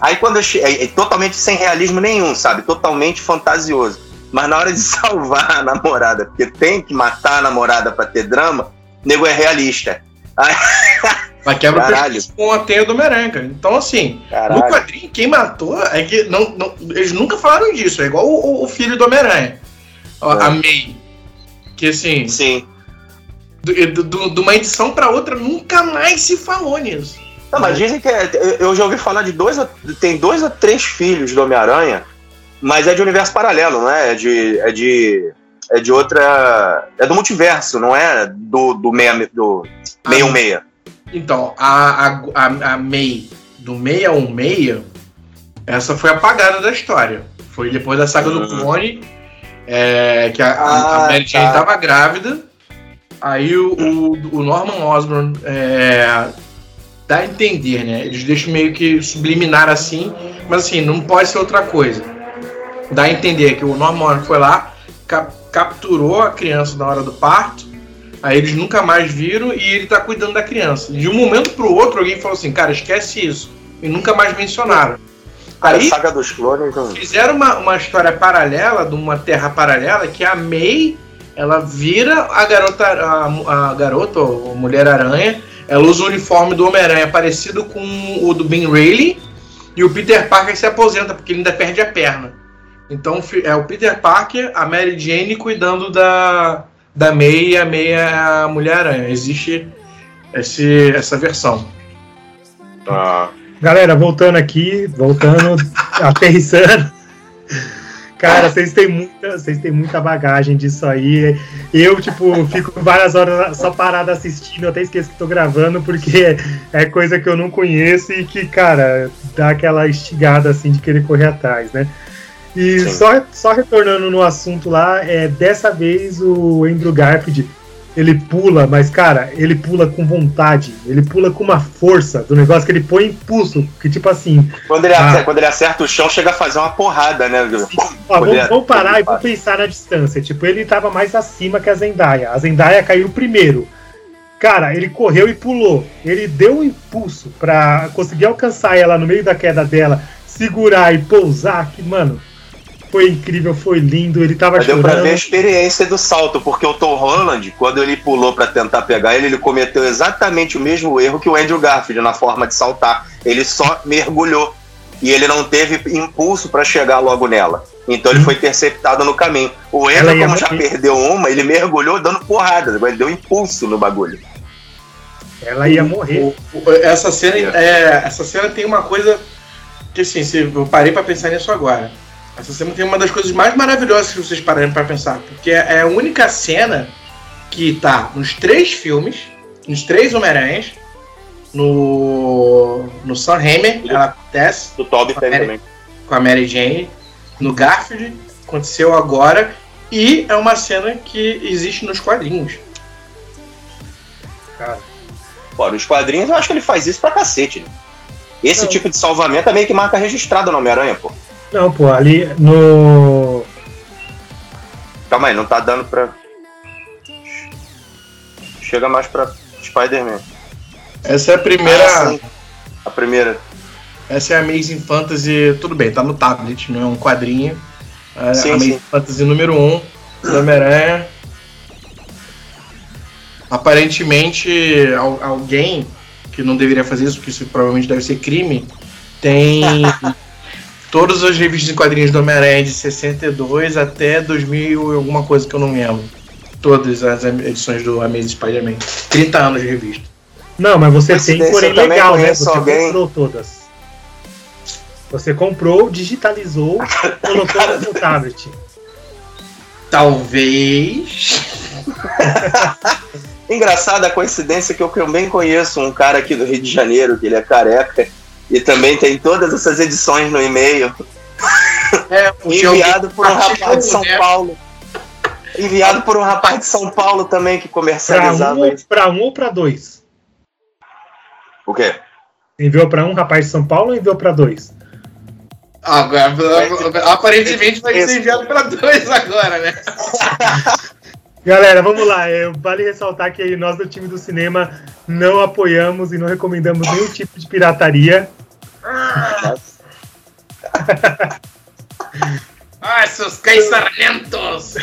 Aí quando eu che... é, é totalmente sem realismo nenhum, sabe? Totalmente fantasioso. Mas na hora de *laughs* salvar a namorada, porque tem que matar a namorada para ter drama, o nego é realista. Aí... *laughs* Mas quebra Caralho. o com a teia do Merenca. Então, assim, Caralho. no quadrinho, quem matou é que. Não, não, eles nunca falaram disso. É igual o, o filho do Homem-Aranha. É. A May. Que assim. Sim. De uma edição para outra, nunca mais se falou nisso. Não, mas dizem que. É, eu já ouvi falar de dois. Tem dois ou três filhos do Homem-Aranha, mas é de universo paralelo, não é? É de. É de é de outra. É do multiverso, não é do, do, meia, do ah, 616. Então, a, a, a, a May do 616, essa foi apagada da história. Foi depois da saga do clone, é, que a, ah, a Mary Jane estava tá. grávida. Aí o, o, o Norman Osborn é, dá a entender, né? Eles deixam meio que subliminar assim, mas assim, não pode ser outra coisa. Dá a entender que o Norman foi lá, cap, capturou a criança na hora do parto, Aí eles nunca mais viram e ele tá cuidando da criança. De um momento pro outro, alguém falou assim, cara, esquece isso. E nunca mais mencionaram. Aí, a saga dos clones. Não... Fizeram uma, uma história paralela, de uma terra paralela, que a May, ela vira a garota, a, a garota, a Mulher-Aranha, ela usa o uniforme do Homem-Aranha parecido com o do Ben Reilly, e o Peter Parker se aposenta, porque ele ainda perde a perna. Então é o Peter Parker, a Mary Jane cuidando da, da May e a May é a Mulher-Aranha. Existe esse, essa versão. Ah. Galera, voltando aqui, voltando, *laughs* aterrissando. Cara, vocês têm muita, vocês têm muita bagagem disso aí. Eu, tipo, fico várias horas só parado assistindo, eu até esqueço que tô gravando, porque é coisa que eu não conheço e que, cara, dá aquela estigada assim de querer correr atrás, né? E só, só retornando no assunto lá, é, dessa vez o Andrew Garfield ele pula, mas cara, ele pula com vontade, ele pula com uma força do negócio que ele põe impulso, que tipo assim. Quando ele, ah, acerta, quando ele acerta o chão, chega a fazer uma porrada, né? Ó, vamos, vamos, parar e vamos pensar na distância. Tipo, ele tava mais acima que a Zendaya. A Zendaya caiu primeiro. Cara, ele correu e pulou. Ele deu um impulso para conseguir alcançar ela no meio da queda dela, segurar e pousar. Que, mano, foi incrível, foi lindo, ele tava Mas chorando. Deu pra ver a experiência do salto, porque o Tom Holland, quando ele pulou para tentar pegar ele, ele cometeu exatamente o mesmo erro que o Andrew Garfield na forma de saltar. Ele só mergulhou e ele não teve impulso para chegar logo nela. Então ele hum. foi interceptado no caminho. O Andrew, como já perdeu uma, ele mergulhou dando porrada, ele deu impulso no bagulho. Ela ia morrer. essa cena, é, essa cena tem uma coisa que assim, eu parei para pensar nisso agora essa cena tem uma das coisas mais maravilhosas que vocês pararem para pensar, porque é a única cena que tá nos três filmes, nos três Homem-Aranhas, no, no Sam Raimi, ela acontece. Do Toby com, também. Com a Mary Jane. No Garfield, aconteceu agora. E é uma cena que existe nos quadrinhos. Cara. Pô, nos quadrinhos eu acho que ele faz isso pra cacete. Né? Esse Não. tipo de salvamento é meio que marca registrada no Homem-Aranha, pô. Não, pô, ali no. Calma aí, não tá dando pra. Chega mais pra Spider-Man. Essa é a primeira. Ah, a primeira. Essa é a Amazing Fantasy. Tudo bem, tá no tablet, não é um quadrinho. É sim, Amazing sim. Fantasy número 1 um, do Homem-Aranha. Aparentemente, alguém que não deveria fazer isso, porque isso provavelmente deve ser crime, tem *laughs* todas as revistas em quadrinhos do Homem-Aranha de 62 até 2000 e alguma coisa que eu não lembro. Todas as edições do Amazing Spider-Man. 30 anos de revista. Não, mas você tem, porém legal, né? Você alguém... comprou todas. Você comprou, digitalizou, *laughs* colocou no seu tablet. Talvez. *laughs* Engraçada a coincidência que eu também conheço um cara aqui do Rio de Janeiro, que ele é careca, e também tem todas essas edições no e-mail. É, *laughs* enviado por um rapaz de São né? Paulo. Enviado por um rapaz de São Paulo também que comercializava pra um, isso. Pra um ou pra dois? O quê? Enviou pra um rapaz de São Paulo ou enviou pra dois? Agora, aparentemente vai ser enviado para dois agora, né? *laughs* Galera, vamos lá. É, vale ressaltar que nós do time do cinema não apoiamos e não recomendamos nenhum tipo de pirataria. Ai, *laughs* seus cães sargentos!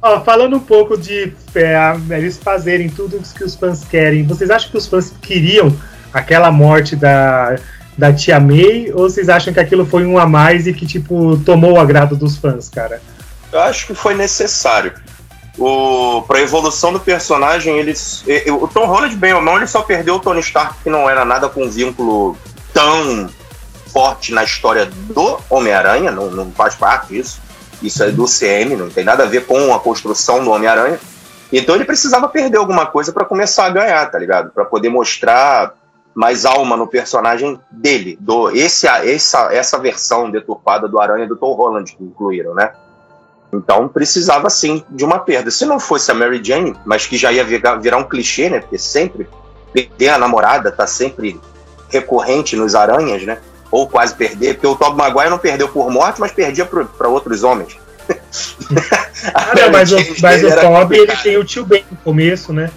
Ó, falando um pouco de é, eles fazerem tudo o que os fãs querem, vocês acham que os fãs queriam aquela morte da, da Tia May? Ou vocês acham que aquilo foi um a mais e que, tipo, tomou o agrado dos fãs, cara? Eu acho que foi necessário. O, pra evolução do personagem, eles. O Tom Holland, bem ou não, ele só perdeu o Tony Stark, que não era nada com vínculo tão forte na história do Homem-Aranha, não, não faz parte disso. Isso é do CM, não tem nada a ver com a construção do Homem-Aranha. Então ele precisava perder alguma coisa para começar a ganhar, tá ligado? Para poder mostrar mais alma no personagem dele, do esse essa essa versão deturpada do Aranha do Tom Holland que incluíram, né? Então precisava sim de uma perda. Se não fosse a Mary Jane, mas que já ia virar, um clichê, né? Porque sempre perder a namorada tá sempre recorrente nos aranhas, né? Ou quase perder, porque o Tobey Maguire não perdeu por morte, mas perdia para outros homens. *laughs* ah, não, mas o, mas o Tobey ele tem o tio Ben no começo, né?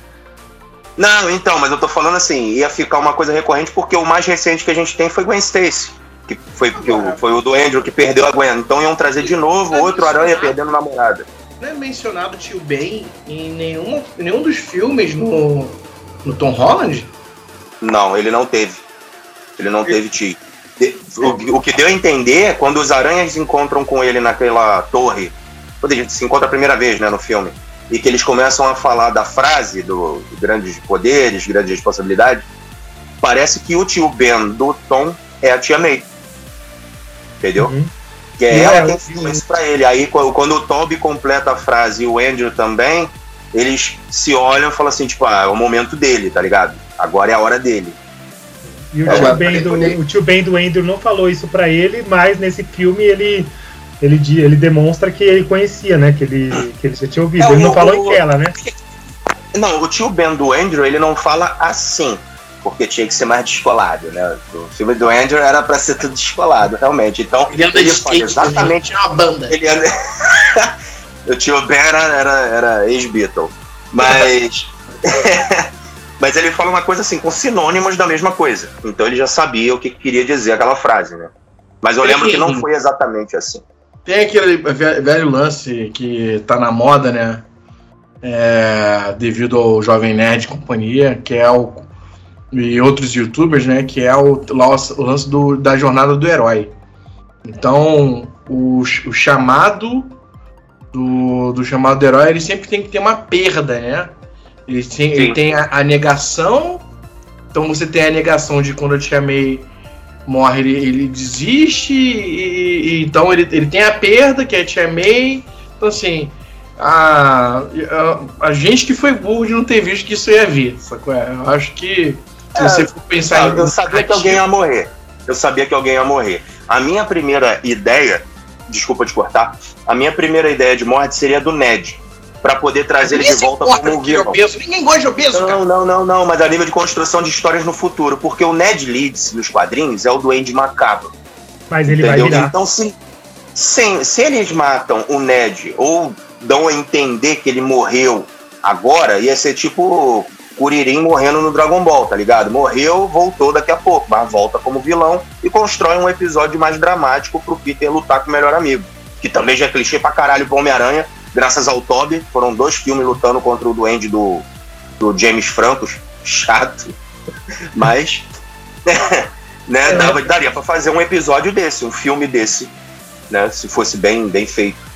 Não, então, mas eu tô falando assim, ia ficar uma coisa recorrente porque o mais recente que a gente tem foi Gwen Stacy que foi, que o, foi o do Andrew que perdeu a Gwen. Então iam trazer de novo é outro Aranha perdendo namorada. Não é mencionado o tio Ben em nenhum, nenhum dos filmes no, no Tom Holland? Não, ele não teve. Ele não teve tio. O, o que deu a entender é quando os aranhas encontram com ele naquela torre, quando a gente se encontra a primeira vez né, no filme, e que eles começam a falar da frase do, do grandes poderes, grandes responsabilidades, parece que o tio Ben do Tom é a tia May entendeu? Uhum. Que é ela quem filma isso pra ele. Aí quando o Toby completa a frase e o Andrew também, eles se olham e falam assim, tipo, ah, é o momento dele, tá ligado? Agora é a hora dele. E o, é, tio, ben do, o tio Ben do Andrew não falou isso para ele, mas nesse filme ele, ele, ele demonstra que ele conhecia, né? Que ele, que ele já tinha ouvido. É, ele não o, falou o, em tela, né? Não, o tio Ben do Andrew, ele não fala assim, porque tinha que ser mais descolado, né? O filme do Andrew era para ser tudo descolado, realmente. Então, ele, ele fala né? exatamente uma banda. Ele anda... *laughs* o tio Ben era, era, era ex-Beatle. Mas. *laughs* Mas ele fala uma coisa assim, com sinônimos da mesma coisa. Então ele já sabia o que queria dizer aquela frase, né? Mas eu lembro que não foi exatamente assim. Tem aquele velho lance que tá na moda, né? É, devido ao Jovem Nerd e companhia, que é o. E outros youtubers, né? Que é o, o lance do, da jornada do herói. Então, o, o chamado do, do chamado do herói, ele sempre tem que ter uma perda, né? Ele tem, ele tem a, a, negação. Então você tem a negação de quando eu te chamei morre, ele, ele desiste. E, e, então ele, ele tem a perda, que é te amei. Então assim. A, a, a, gente que foi burro de não ter visto que isso ia vir. Sacou? Eu acho que se é, você for pensar eu, eu sabia que alguém ia morrer. Eu sabia que alguém ia morrer. A minha primeira ideia, desculpa te cortar, a minha primeira ideia de morte seria do Ned para poder trazer ele de volta como vilão. Obeso. Ninguém gosta de obeso, não, cara. Não, não, não, mas a nível de construção de histórias no futuro, porque o Ned Leeds nos quadrinhos é o Duende Macabro. Mas ele entendeu? vai virar. Então, se, se, se eles matam o Ned ou dão a entender que ele morreu agora, ia ser tipo Kuririn morrendo no Dragon Ball, tá ligado? Morreu, voltou daqui a pouco, mas volta como vilão e constrói um episódio mais dramático pro Peter lutar com o melhor amigo. Que também já é clichê pra caralho pro Homem-Aranha, graças ao Toby, foram dois filmes lutando contra o duende do, do James Franco, *laughs* chato, mas *laughs* né, é. dava, daria para fazer um episódio desse, um filme desse, né, se fosse bem, bem feito.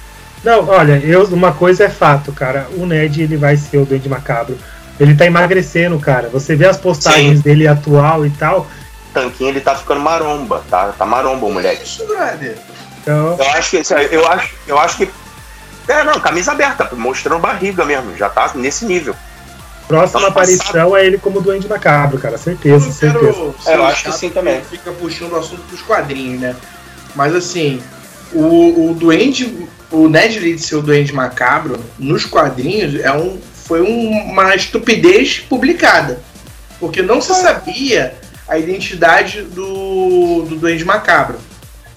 Não, olha, eu, uma coisa é fato, cara, o Ned ele vai ser o Duende Macabro. Ele tá emagrecendo, cara. Você vê as postagens Sim. dele atual e tal. Tanquinho ele tá ficando maromba, tá? Tá maromba o moleque. Isso, brother. Então... Eu acho que eu acho, eu acho que é, não, camisa aberta, mostrando barriga mesmo, já tá nesse nível. Próxima aparição é ele como Duende Macabro, cara, certeza, eu certeza. É, eu acho que sim também. Fica puxando o assunto pros quadrinhos, né? Mas assim, o, o Duende, o Ned Leeds ser o Duende Macabro, nos quadrinhos, é um, foi uma estupidez publicada. Porque não se sabia a identidade do, do Duende Macabro.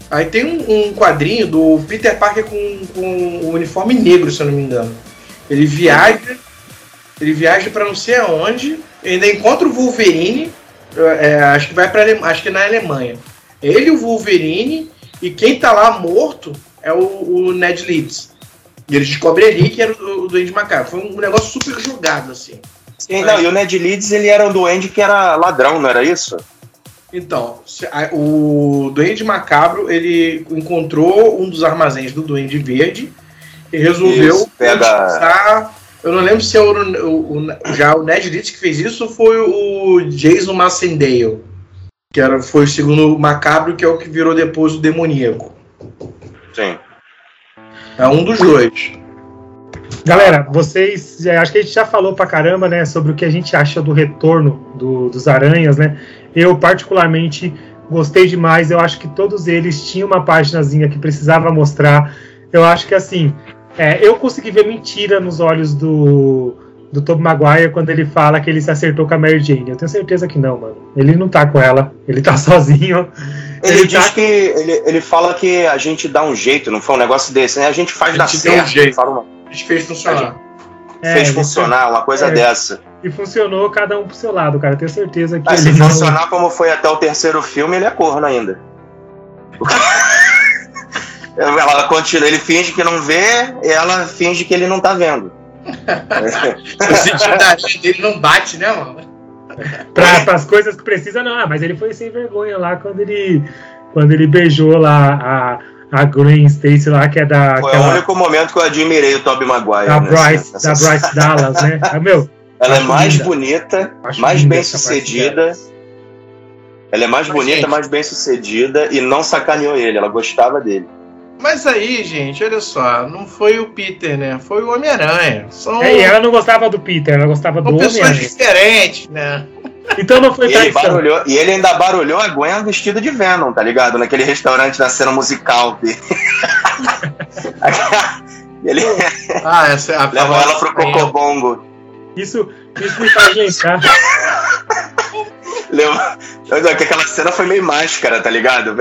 Aí tem um, um quadrinho do Peter Parker com, com um uniforme negro, se eu não me engano. Ele viaja, ele viaja para não sei aonde, ainda encontra o Wolverine, é, acho que vai para acho que é na Alemanha. Ele, o Wolverine e quem tá lá morto é o, o Ned Leeds. E ele descobre ali que era o, o Duende Macabro. Foi um negócio super jogado, assim. Sim, não, e o Ned Leeds ele era um duende que era ladrão, não era isso? Então, o Duende Macabro ele encontrou um dos armazéns do Duende Verde e resolveu isso, pega... Eu não lembro se é o, o, o, já o Ned Leeds que fez isso ou foi o Jason Massendale, que era, foi o segundo Macabro, que é o que virou depois o Demoníaco. Sim. É um dos dois. Galera, vocês. Acho que a gente já falou pra caramba, né? Sobre o que a gente acha do retorno do, dos aranhas, né? Eu, particularmente, gostei demais. Eu acho que todos eles tinham uma páginazinha que precisava mostrar. Eu acho que, assim, é, eu consegui ver mentira nos olhos do, do Tobey Maguire quando ele fala que ele se acertou com a Mary Jane. Eu tenho certeza que não, mano. Ele não tá com ela, ele tá *laughs* sozinho. Ele, ele diz tá... que. Ele, ele fala que a gente dá um jeito, não foi um negócio desse, né? A gente faz a dar certo. Um jeito. Fala uma... A gente fez funcionar. É, fez funcionar, uma coisa é, dessa. E funcionou cada um pro seu lado, cara. Tenho certeza que. Mas se funcionar não... como foi até o terceiro filme, ele é corno ainda. *laughs* ela continua, ele finge que não vê, e ela finge que ele não tá vendo. O sentido da dele não bate, né, mano? Para as coisas que precisa, não. Ah, mas ele foi sem vergonha lá quando ele, quando ele beijou lá a, a Gwen Stacy lá, que é da. Foi aquela, o único momento que eu admirei o Tobey Maguire. Da Bryce, nessa, da Bryce Dallas, né? *laughs* Ah, meu, ela é mais linda. bonita, Acho mais bem sucedida. Ela é mais bonita, mais bem sucedida e não sacaneou ele, ela gostava dele. Mas aí, gente, olha só, não foi o Peter, né? Foi o Homem-Aranha. São... É, e ela não gostava do Peter, ela gostava do Homem-Aranha. São pessoas diferentes, né? Então não foi e ele, barulhou, e ele ainda barulhou a Gwen vestido de Venom, tá ligado? Naquele restaurante da cena musical. *laughs* ele ah, essa é a levou ela pro Cocobongo. Isso, isso me faz lembrar. Levou... Aquela cena foi meio máscara, tá ligado?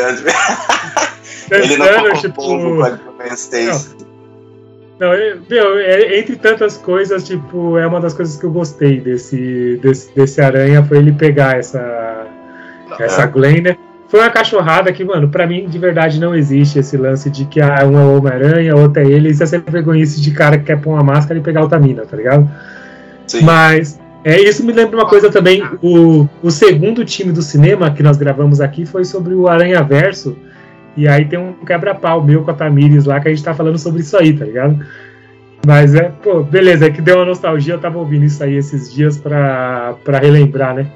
Ele não Cocobongo tipo... com a Gwen Stacy. Não, meu, é, entre tantas coisas, tipo, é uma das coisas que eu gostei desse, desse, desse Aranha, foi ele pegar essa, essa Glenn, né? Foi uma cachorrada que, mano, pra mim, de verdade, não existe esse lance de que ah, um é o Homem-Aranha, outro é ele, isso é sempre vergonhice de cara que quer pôr uma máscara e pegar outra mina, tá ligado? Sim. Mas, é, isso me lembra uma coisa também, o, o segundo time do cinema que nós gravamos aqui foi sobre o Aranha Verso, e aí tem um quebra-pau meu com a Tamires lá que a gente tá falando sobre isso aí, tá ligado? Mas é, pô, beleza, é que deu uma nostalgia, eu tava ouvindo isso aí esses dias pra, pra relembrar, né?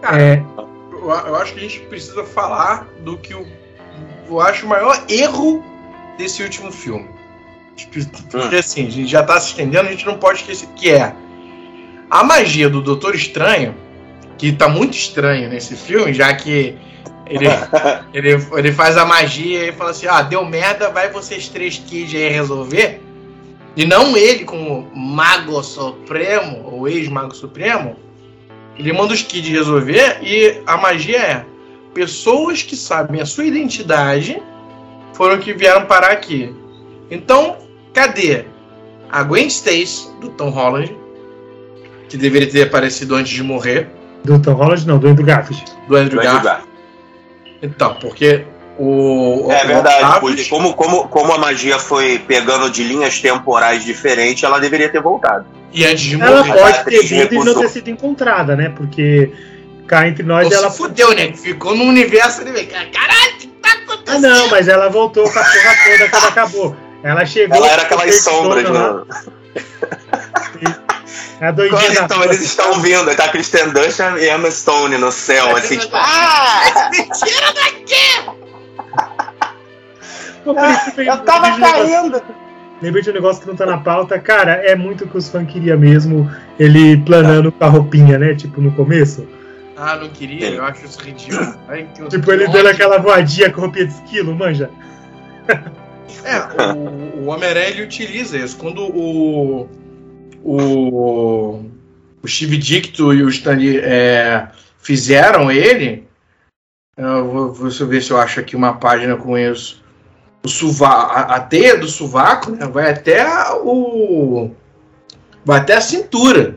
Cara, é... eu, eu acho que a gente precisa falar do que eu, eu acho o maior erro desse último filme. Porque assim, a gente já tá se estendendo, a gente não pode esquecer que é a magia do Doutor Estranho, que tá muito estranho nesse filme, já que ele, *laughs* ele, ele faz a magia e fala assim: ah, deu merda, vai vocês três kids aí resolver. E não ele, como Mago Supremo, ou ex-Mago Supremo, ele manda os kids resolver e a magia é: pessoas que sabem a sua identidade foram que vieram parar aqui. Então, cadê a Gwen Stacy, do Tom Holland, que deveria ter aparecido antes de morrer? Do Tom Holland, não, do Andrew Garfield. Do Andrew, Garfield. Então, porque o. É verdade, porque como, como, como a magia foi pegando de linhas temporais diferentes, ela deveria ter voltado. E antes de morrer, ela pode ter vindo e não ter sido encontrada, né? Porque cá entre nós Ou ela. fudeu, né? Ficou no universo ali. Caralho, o que tá acontecendo? Ah, não, mas ela voltou com a porra toda quando acabou. Ela chegou. Ela era aquelas sombras, não. É doidinha. Então, eles estão vindo, tá Kristen Dunst e Emma Stone no céu, assim, tipo. Ah! Me *laughs* tira daqui! Ah, eu tava caindo! Lembrei de um negócio que não tá na pauta. Cara, é muito o que os fãs queriam mesmo. Ele planando com a roupinha, né? Tipo, no começo. Ah, não queria? Eu acho isso ridículo. Ai, tipo, ele dando aquela voadinha com roupinha de esquilo, manja. É, o, o Homem-Aranha ele utiliza isso. Quando o, o, o Steve Dicto e o Stanley é, fizeram ele. Eu vou, vou ver se eu acho aqui uma página com isso. O suva, a, a teia do sovaco né, vai até o. Vai até a cintura.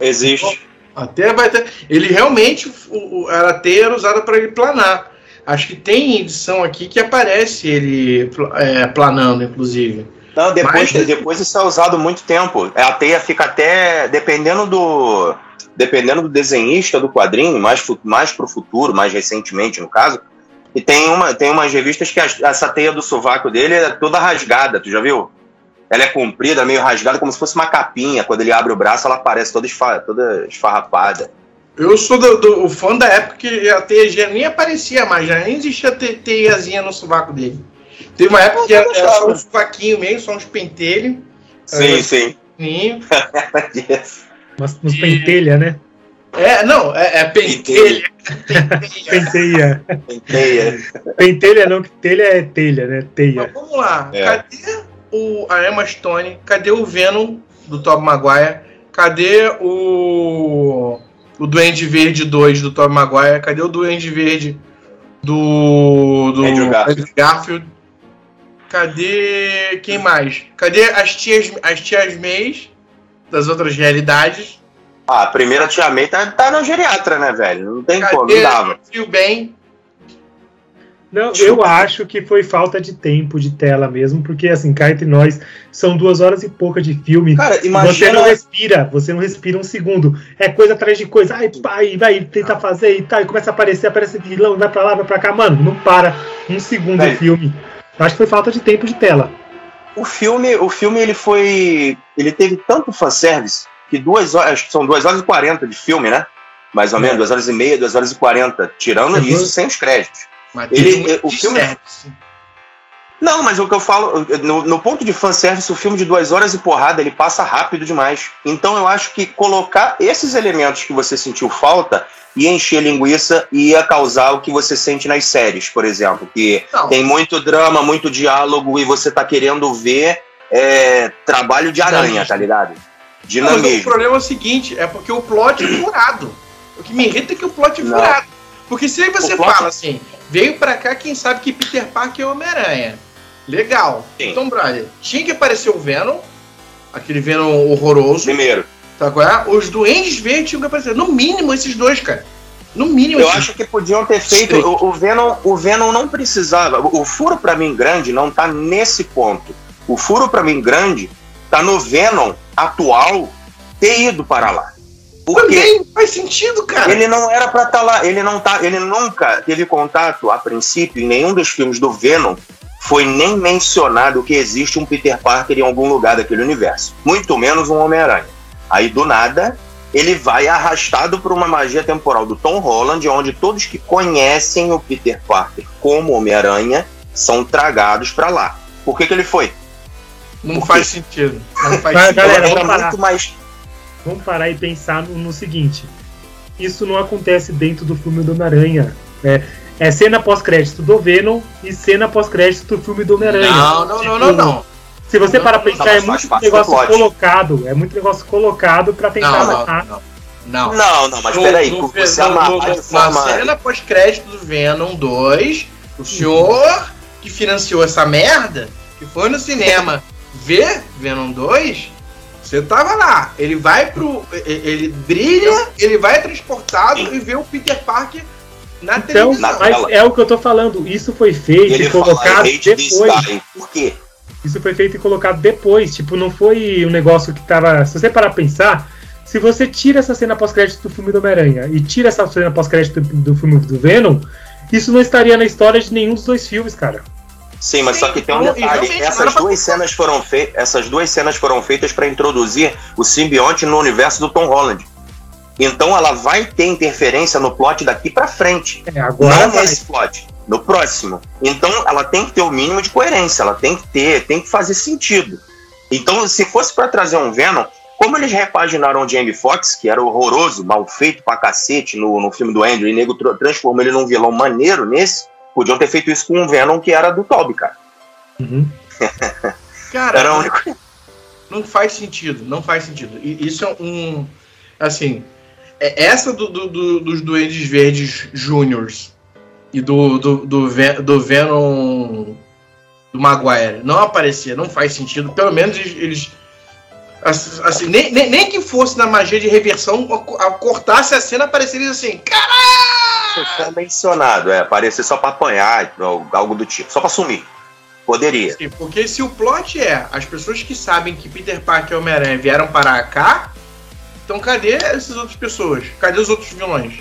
Existe. Até vai ter. Ele realmente. O, era a teia era usada para ele planar. Acho que tem edição aqui que aparece ele é, planando, inclusive. Não, depois, Mas... depois isso é usado muito tempo. A teia fica até. Dependendo do. Dependendo do desenhista do quadrinho, mais, mais pro futuro, mais recentemente, no caso. E tem, uma, tem umas revistas que a, essa teia do sovaco dele é toda rasgada, tu já viu? Ela é comprida, meio rasgada, como se fosse uma capinha. Quando ele abre o braço, ela aparece toda, esfa, toda esfarrapada. Eu sou do, do, o fã da época que a teia já nem aparecia mais, já nem existia te, teiazinha no sovaco dele. Teve uma época que era, era só uns vaquinhos mesmo, só uns pentelhos. Sim, sim. Mas uns pentelha, né? É, não, é, é pentelha. Penteia. Penteia. Pentelha não, que telha é telha, né? Teia. Mas vamos lá. É. Cadê o, a Emma Stone? Cadê o Venom do Tobey Maguire? Cadê o. O Duende Verde 2 do Tobey Maguire? Cadê o Duende Verde do. do Andrew Garfield? Andrew Garfield? Cadê. Quem mais? Cadê as tias, as tias Mays das outras realidades? Ah, a primeira tia May tá, tá no geriatra, né, velho? Não tem Cadê como, não dava. Fio bem. Não, eu acho que foi falta de tempo de tela mesmo, porque assim, cá entre nós, são duas horas e pouca de filme. Cara, imagina... Você não respira, você não respira um segundo. É coisa atrás de coisa. Ai, pai, vai tentar fazer e tal, e começa a aparecer, aparece vilão, vai pra lá, vai pra cá. Mano, não para um segundo o filme. Acho que foi falta de tempo de tela. O filme, o filme ele foi. Ele teve tanto fanservice que duas horas. Acho que são duas horas e quarenta de filme, né? Mais ou menos, é. duas horas e meia, duas horas e quarenta. Tirando é isso sem os créditos. Mas ele, o filme. Não, mas o que eu falo, no, no, ponto de fanservice, o filme de duas horas e porrada, ele passa rápido demais. Então eu acho que colocar esses elementos que você sentiu falta ia encher linguiça e ia causar o que você sente nas séries, por exemplo. Que Não. tem muito drama, muito diálogo e você tá querendo ver é, trabalho de aranha, tá ligado? Dinamismo. Não, o problema é o seguinte, é porque o plot é furado. O que me irrita é que o plot é Não. furado. Porque se aí você plot... fala assim, veio pra cá quem sabe que Peter Parker é Homem-Aranha. Legal. Sim. Então, brother, tinha que aparecer o Venom, aquele Venom horroroso. Primeiro. Tá qual é? Os Duendes Verdes tinham que aparecer. No mínimo, esses dois, cara. No mínimo. Eu acho que podiam ter feito. O, o, Venom, o Venom não precisava. O, o furo para mim grande não tá nesse ponto. O furo para mim grande tá no Venom atual ter ido para lá. Porque Também faz sentido, cara. Ele não era para estar tá lá. Ele não tá. Ele nunca teve contato a princípio em nenhum dos filmes do Venom foi nem mencionado que existe um Peter Parker em algum lugar daquele universo, muito menos um Homem-Aranha. Aí do nada, ele vai arrastado por uma magia temporal do Tom Holland, onde todos que conhecem o Peter Parker como Homem-Aranha são tragados para lá. Por que, que ele foi? Não faz sentido. Não *laughs* faz sentido. Galera, vamos parar. Mais... vamos parar e pensar no, no, seguinte: isso não acontece dentro do filme do Homem-Aranha. É, é cena pós-crédito do Venom e cena pós-crédito do filme do Homem-Aranha. Não, não, tipo, não, não, não. Se você para pensar, não, é muito negócio colocado. É muito negócio colocado para tentar não, não, não, não. Não, não, mas no, peraí, no, você no, forma... Na cena pós-crédito do Venom 2, o senhor que financiou essa merda, que foi no cinema *laughs* ver Venom 2, você tava lá. Ele vai pro. Ele brilha, ele vai transportado e vê o Peter Parker na então, televisão. Mas é o que eu tô falando. Isso foi feito e colocado depois. Por quê? Isso foi feito e colocado depois. Tipo, não foi um negócio que tava. Se você parar pra pensar, se você tira essa cena pós-crédito do filme do Homem-Aranha e tira essa cena pós-crédito do, do filme do Venom, isso não estaria na história de nenhum dos dois filmes, cara. Sim, mas Sim, só que tem um detalhe. Essas duas, cenas foram fei essas duas cenas foram feitas para introduzir o simbionte no universo do Tom Holland. Então ela vai ter interferência no plot daqui para frente. É, agora não vai. nesse plot, no próximo. Então ela tem que ter o mínimo de coerência, ela tem que ter, tem que fazer sentido. Então, se fosse para trazer um Venom, como eles repaginaram o Jamie Foxx, que era horroroso, mal feito pra cacete no, no filme do Andrew, e nego transformou ele num vilão maneiro nesse, podiam ter feito isso com um Venom que era do Toby, cara. Uhum. *laughs* cara, era único... não faz sentido, não faz sentido. E isso é um. Assim, essa do, do, do, dos Duendes Verdes Júniors e do, do, do, do Venom do Maguire não aparecia, não faz sentido. Pelo menos eles. Assim, nem, nem, nem que fosse na magia de reversão, a, cortasse a cena, apareceria assim: caralho! Foi mencionado, é, aparecer só pra apanhar, algo do tipo, só pra sumir. Poderia. Sim, porque se o plot é as pessoas que sabem que Peter Parker e Homem-Aranha vieram para cá, então cadê essas outras pessoas? Cadê os outros vilões?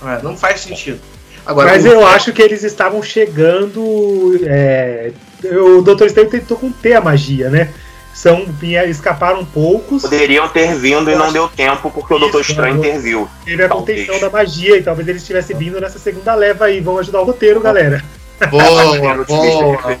É, não faz sentido. Agora, Mas eu acho que eles estavam chegando. É, o Dr. Estranho tentou conter a magia, né? São, escaparam poucos. Poderiam ter vindo e não deu tempo porque o Doutor Estranho interviu. Teve a contenção da magia e talvez eles tivessem vindo nessa segunda leva aí. Vão ajudar o roteiro, galera. Boa, *laughs* boa.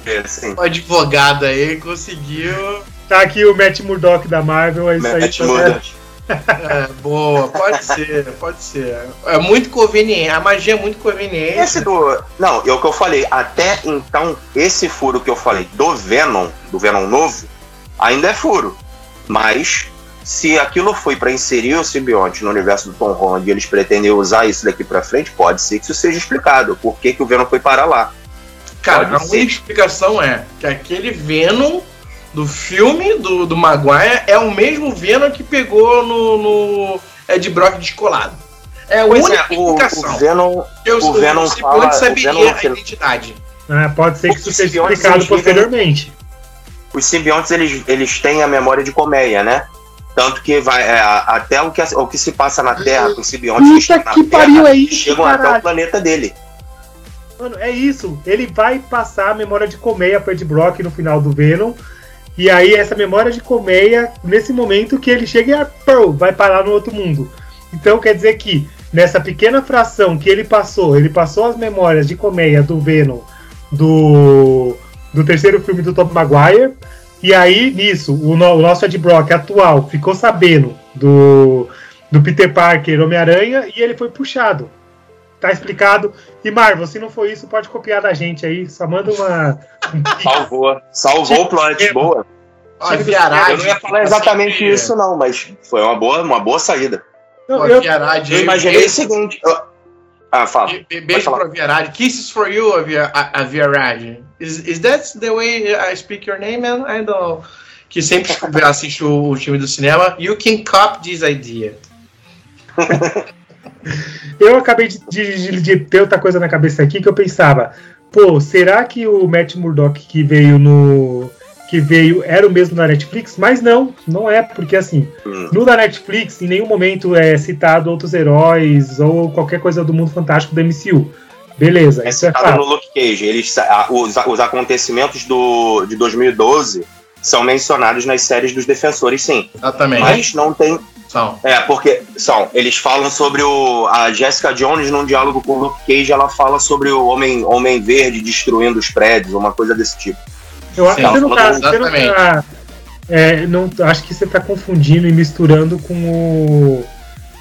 O advogado aí conseguiu. Tá aqui o Matt Murdock da Marvel, é isso Matt aí. Murdock. É, boa, pode ser, pode ser. É muito conveniente, a magia é muito conveniente. Esse do. Não, é o que eu falei. Até então, esse furo que eu falei do Venom, do Venom novo, ainda é furo. Mas, se aquilo foi para inserir o simbionte no universo do Tom Holland e eles pretendem usar isso daqui para frente, pode ser que isso seja explicado. Por que, que o Venom foi parar lá? Cara, pode a única explicação é que aquele Venom do filme do, do Maguire é o mesmo Venom que pegou no, no Ed Brock descolado. É a pois única é, o, o Venom, eu, o Venom o fala, saberia Venom, a identidade. Ah, pode ser que isso seja explicado posteriormente. Os simbiontes, eles, eles têm a memória de colmeia, né? Tanto que vai é, até o que, o que se passa na Terra com os simbiontes Puta que pariu é isso, chegam caralho. até o planeta dele. Mano, é isso. Ele vai passar a memória de colmeia para Ed Brock no final do Venom e aí essa memória de colmeia, nesse momento que ele chega e a Pearl vai parar no outro mundo. Então quer dizer que nessa pequena fração que ele passou, ele passou as memórias de colmeia do Venom, do do terceiro filme do Tom Maguire. E aí, nisso, o, no, o nosso Ed Brock atual ficou sabendo do, do Peter Parker Homem-Aranha e ele foi puxado. Tá explicado. E Marvel, se não for isso, pode copiar da gente aí. Só manda uma. Salvou. Salvou o plot. Boa. Olha. Eu não ia falar exatamente isso, não, mas foi uma boa, uma boa saída. Não, eu, eu imaginei o seguinte. Eu... Ah, fala. Beijo pra Viarad. Kisses for you, a Viarad. Is, is that the way I speak your name, man? I don't know. Que sempre *laughs* assiste o, o time do cinema. You can cop this idea. *laughs* eu acabei de, de, de, ter outra coisa na cabeça aqui que eu pensava, pô, será que o Matt Murdock que veio no. que veio era o mesmo da Netflix? Mas não, não é, porque assim, hum. no da Netflix, em nenhum momento é citado outros heróis ou qualquer coisa do mundo fantástico do MCU. Beleza, é isso é claro. no Luke Cage. Eles, os, os acontecimentos do, de 2012 são mencionados nas séries dos defensores, sim. Exatamente. Mas não tem, são. É, porque são. Eles falam sobre o. A Jessica Jones, num diálogo com o Luke Cage, ela fala sobre o Homem, Homem Verde destruindo os prédios, uma coisa desse tipo. Eu acho que você não tá. Você não tá é, não, acho que você tá confundindo e misturando com o.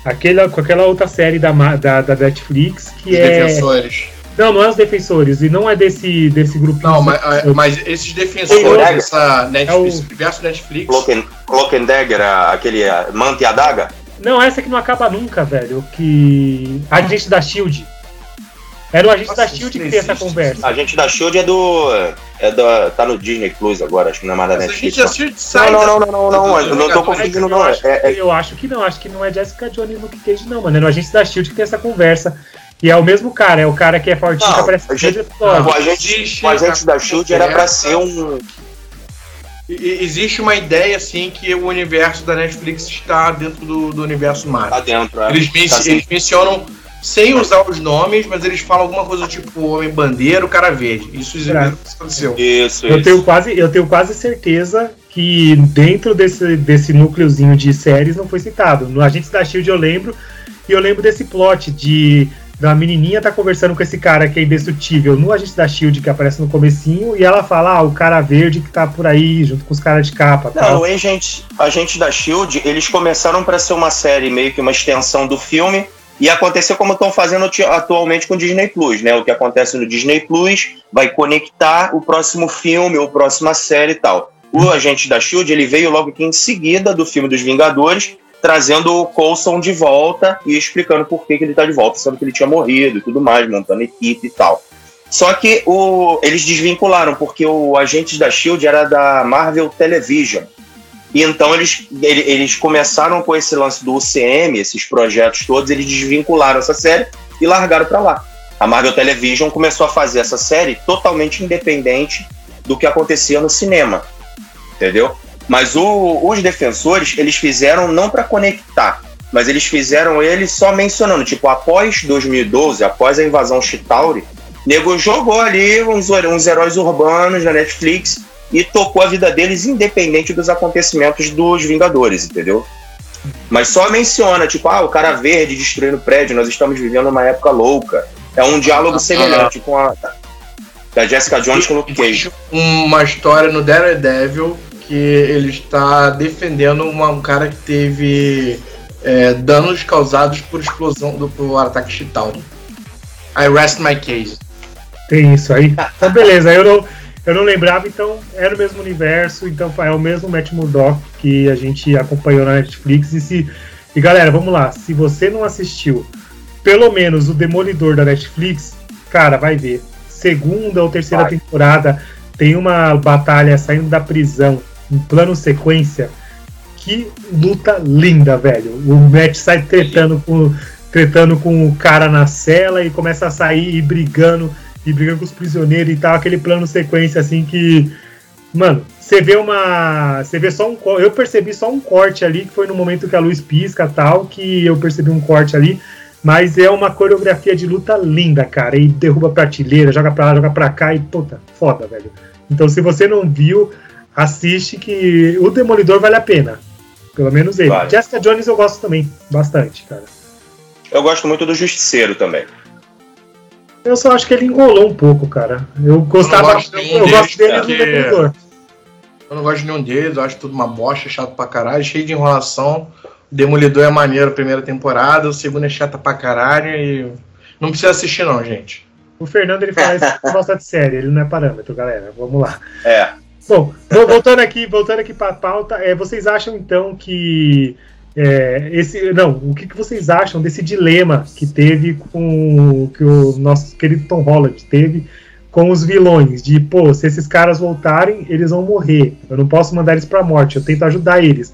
Aquela, com aquela outra série da, da, da Netflix que Os é. Defensores. Não, não é os defensores, e não é desse, desse grupo. Não, mas, mas esses defensores dessa Netflix, é o universo Netflix. Cloak and Dagger, aquele Manta e a Daga? Não, essa que não acaba nunca, velho. Que. Agente da Shield. Era o agente Nossa, da Shield que tem essa conversa. Agente da Shield é do. É da. Tá no Disney Plus agora, acho que não é mais da Netflix. A Shield sai não, não, não, não, não, não, não, tô confundindo, não. É, é, eu acho que não, acho que não é Jessica Jones no Cage, não, mano. É no agente da Shield que tem essa conversa. E é o mesmo cara, é o cara que é fortinho que aparece no gente, O agente, o agente da Shield era pra ser um. Existe uma ideia assim que o universo da Netflix está dentro do, do universo Marvel. Tá dentro, é. Eles, men tá eles mencionam sem usar os nomes, mas eles falam alguma coisa tipo Homem Bandeira, o Cara Verde. Isso aconteceu. Isso, eu tenho quase, eu tenho quase certeza que dentro desse, desse núcleozinho de séries não foi citado. No Agentes da Shield eu lembro e eu lembro desse plot de da menininha tá conversando com esse cara que é indestrutível no Agente da Shield que aparece no comecinho e ela fala, ah, o cara verde que tá por aí junto com os caras de capa. Não, tal. o Agente, Agente da Shield, eles começaram para ser uma série meio que uma extensão do filme e aconteceu como estão fazendo atualmente com o Disney Plus, né? O que acontece no Disney Plus vai conectar o próximo filme ou próxima série e tal. O Agente da Shield, ele veio logo aqui em seguida do filme dos Vingadores trazendo o Coulson de volta e explicando por que, que ele está de volta, sendo que ele tinha morrido e tudo mais, montando equipe e tal. Só que o, eles desvincularam, porque o Agentes da Shield era da Marvel Television. E então eles, eles começaram com esse lance do UCM, esses projetos todos, eles desvincularam essa série e largaram para lá. A Marvel Television começou a fazer essa série totalmente independente do que acontecia no cinema. Entendeu? Mas o, os defensores, eles fizeram não para conectar, mas eles fizeram ele só mencionando, tipo, após 2012, após a invasão Chitauri, nego jogou ali uns, uns heróis urbanos na Netflix e tocou a vida deles independente dos acontecimentos dos Vingadores, entendeu? Mas só menciona, tipo, ah, o cara verde destruindo o prédio, nós estamos vivendo uma época louca. É um diálogo semelhante com a da Jessica Jones com o Luke Cage. Uma história no Daredevil que ele está defendendo uma, um cara que teve é, danos causados por explosão do por ataque Chitauri. I rest my case. Tem isso aí. *laughs* Então, beleza. Eu não, eu não lembrava, então era o mesmo universo, então é o mesmo Matt Murdock que a gente acompanhou na Netflix. E, se, e galera, vamos lá. Se você não assistiu pelo menos o Demolidor da Netflix, cara, vai ver. Segunda ou terceira vai. temporada tem uma batalha saindo da prisão em plano sequência. Que luta linda, velho. O Matt sai tretando com, tretando com o cara na cela e começa a sair e brigando, e brigando com os prisioneiros e tal. Aquele plano sequência assim que. Mano, você vê uma. Você vê só um. Eu percebi só um corte ali, que foi no momento que a luz pisca tal, que eu percebi um corte ali. Mas é uma coreografia de luta linda, cara. E derruba prateleira, joga pra lá, joga pra cá e puta, foda, velho. Então se você não viu, assiste que o Demolidor vale a pena. Pelo menos ele. Vale. Jessica Jones eu gosto também, bastante, cara. Eu gosto muito do Justiceiro também. Eu só acho que ele enrolou um pouco, cara. Eu gostava. Eu, gosto, eu, eu gosto dele do Demolidor. Eu não gosto de nenhum deles, eu acho tudo uma bosta, chato pra caralho, cheio de enrolação. O Demolidor é maneiro a primeira temporada, o segundo é chata pra caralho e. Não precisa assistir, não, gente. O Fernando ele faz *laughs* gosta de série, ele não é parâmetro, galera. Vamos lá. É. Bom, voltando aqui, voltando aqui para a pauta, é, vocês acham então que é, esse, não, o que, que vocês acham desse dilema que teve com que o nosso querido Tom Holland teve com os vilões de, pô, se esses caras voltarem, eles vão morrer. Eu não posso mandar eles para morte, eu tento ajudar eles.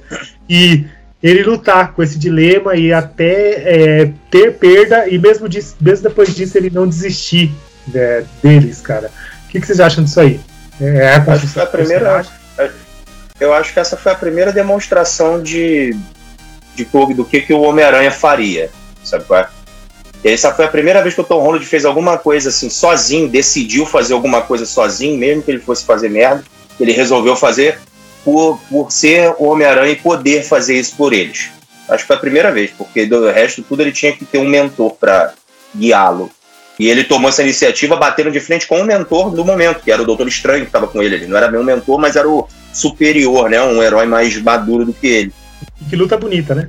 E ele lutar com esse dilema e até é, ter perda e mesmo, disso, mesmo depois disso ele não desistir né, deles, cara. O que, que, vocês acham disso aí? É, é a acho que a primeira, eu acho que essa foi a primeira demonstração de, de do que, que o Homem-Aranha faria, sabe qual é? Essa foi a primeira vez que o Tom Holland fez alguma coisa assim, sozinho, decidiu fazer alguma coisa sozinho, mesmo que ele fosse fazer merda, ele resolveu fazer por, por ser o Homem-Aranha e poder fazer isso por eles. Acho que foi a primeira vez, porque do resto tudo ele tinha que ter um mentor para guiá-lo. E ele tomou essa iniciativa batendo de frente com o mentor do momento, que era o Doutor Estranho que estava com ele. Ele não era meu mentor, mas era o superior, né? Um herói mais maduro do que ele. Que luta bonita, né?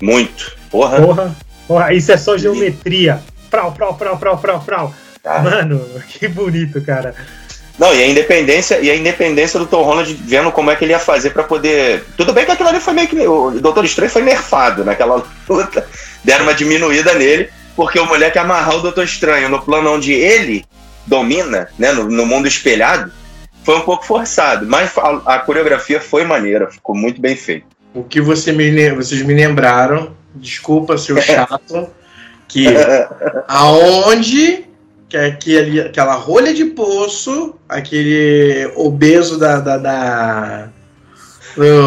Muito. Porra. Porra. Porra. Isso é só geometria. Prau, prau, prau, prau, prau, prau. Ah. Mano, *laughs* que bonito, cara. Não, e a independência, e a independência do Tom Holland vendo como é que ele ia fazer para poder. Tudo bem que aquilo ali foi meio que. O Doutor Estranho foi nerfado naquela *laughs* luta. Deram uma diminuída nele, porque o moleque amarrar o Doutor Estranho no plano onde ele domina, né? No, no mundo espelhado, foi um pouco forçado. Mas a, a, coreografia foi maneira, ficou muito bem feito. O que você me, vocês me lembraram, desculpa seu *laughs* chato, que aonde que aquele, aquela rolha de poço, aquele obeso da. da, da...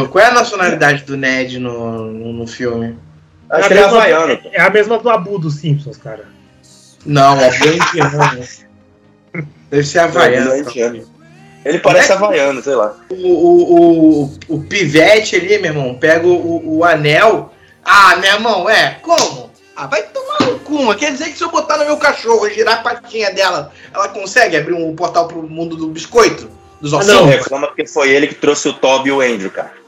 qual é a nacionalidade do Ned no, no, no filme? Acho é que ele é havaiano. É a mesma do Abu dos Simpsons, cara. Não, é indiano. Deve ser havaiano. Ele parece é havaiano, sei lá. O, o, o, o, pivete ali, meu irmão, pega o, o anel. Ah, meu irmão, é, como? Ah, vai tomar no cu, Quer dizer que se eu botar no meu cachorro e girar a patinha dela, ela consegue abrir um portal pro mundo do biscoito? Dos ossos? Não, reclama porque foi ele que trouxe o Toby e o Andrew, cara.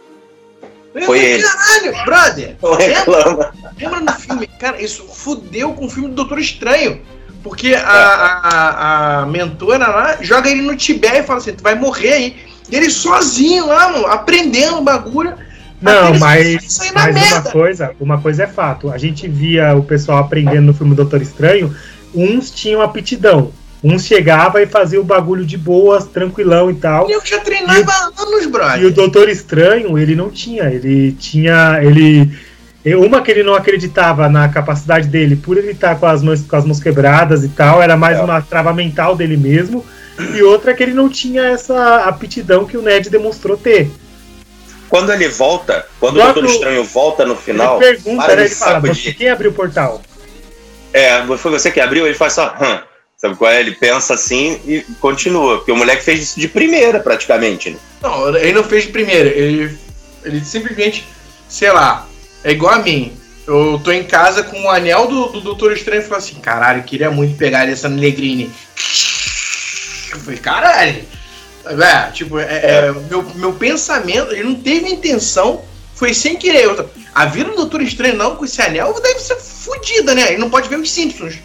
Foi ele. Caralho, brother. Não reclama. Lembra, no filme? Cara, isso fudeu com o filme do Doutor Estranho. Porque a, a, a, mentora lá joga ele no Tibete e fala assim: tu vai morrer aí. E ele sozinho lá, mano, aprendendo o bagulho. Não, mas, mas uma, coisa, uma coisa é fato. A gente via o pessoal aprendendo no filme Doutor Estranho, uns tinham aptidão. Uns chegava e fazia o bagulho de boas, tranquilão e tal. Eu já treinava anos, brother. E o Doutor Estranho, ele não tinha. Ele tinha. Ele. Uma que ele não acreditava na capacidade dele, por ele estar com as mãos, com as mãos quebradas e tal, era mais é. uma trava mental dele mesmo. E outra que ele não tinha essa aptidão que o Ned demonstrou ter. Quando ele volta, quando Logo, o Doutor Estranho volta no final. Ele pergunta, né, ele fala, você quem abriu o portal? É, foi você que abriu, ele faz só. Hum. Sabe qual é? Ele pensa assim e continua. Porque o moleque fez isso de primeira, praticamente. Né? Não, ele não fez de primeira. Ele, ele simplesmente, sei lá, é igual a mim. Eu tô em casa com o anel do, do Doutor Estranho e falo assim: caralho, queria muito pegar essa Negrini. Eu falei, caralho. É, tipo, é, é, meu, meu pensamento, ele não teve intenção, foi sem querer. Eu, a vida do Doutor Estranho, não, com esse anel, deve ser fodida, né? Ele não pode ver os Simpsons.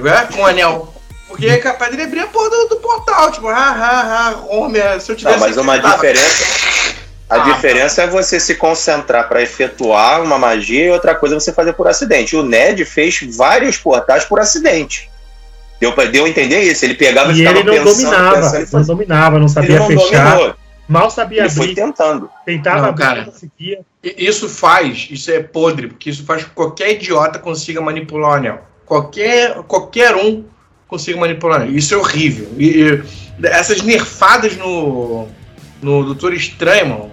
Tá Com o anel. Porque é capaz de ele abrir a porra do, do portal, tipo, ah, ah, ah, Homer, se eu tivesse. Não, mas uma diferença. A ah, diferença tá. é você se concentrar para efetuar uma magia e outra coisa é você fazer por acidente. O Ned fez vários portais por acidente. Deu pra deu entender isso. Ele pegava e, e ficava ele não pensando, dominava, pensando, não dominava, não sabia não fechar. Dominou. Mal sabia ele abrir. foi tentando. Tentava não, abrir, cara, conseguia. Isso faz, isso é podre, porque isso faz com que qualquer idiota consiga manipular o anel. Qualquer, qualquer um consiga manipular. Isso é horrível. E, e essas nerfadas no, no Doutor Estranho, mano,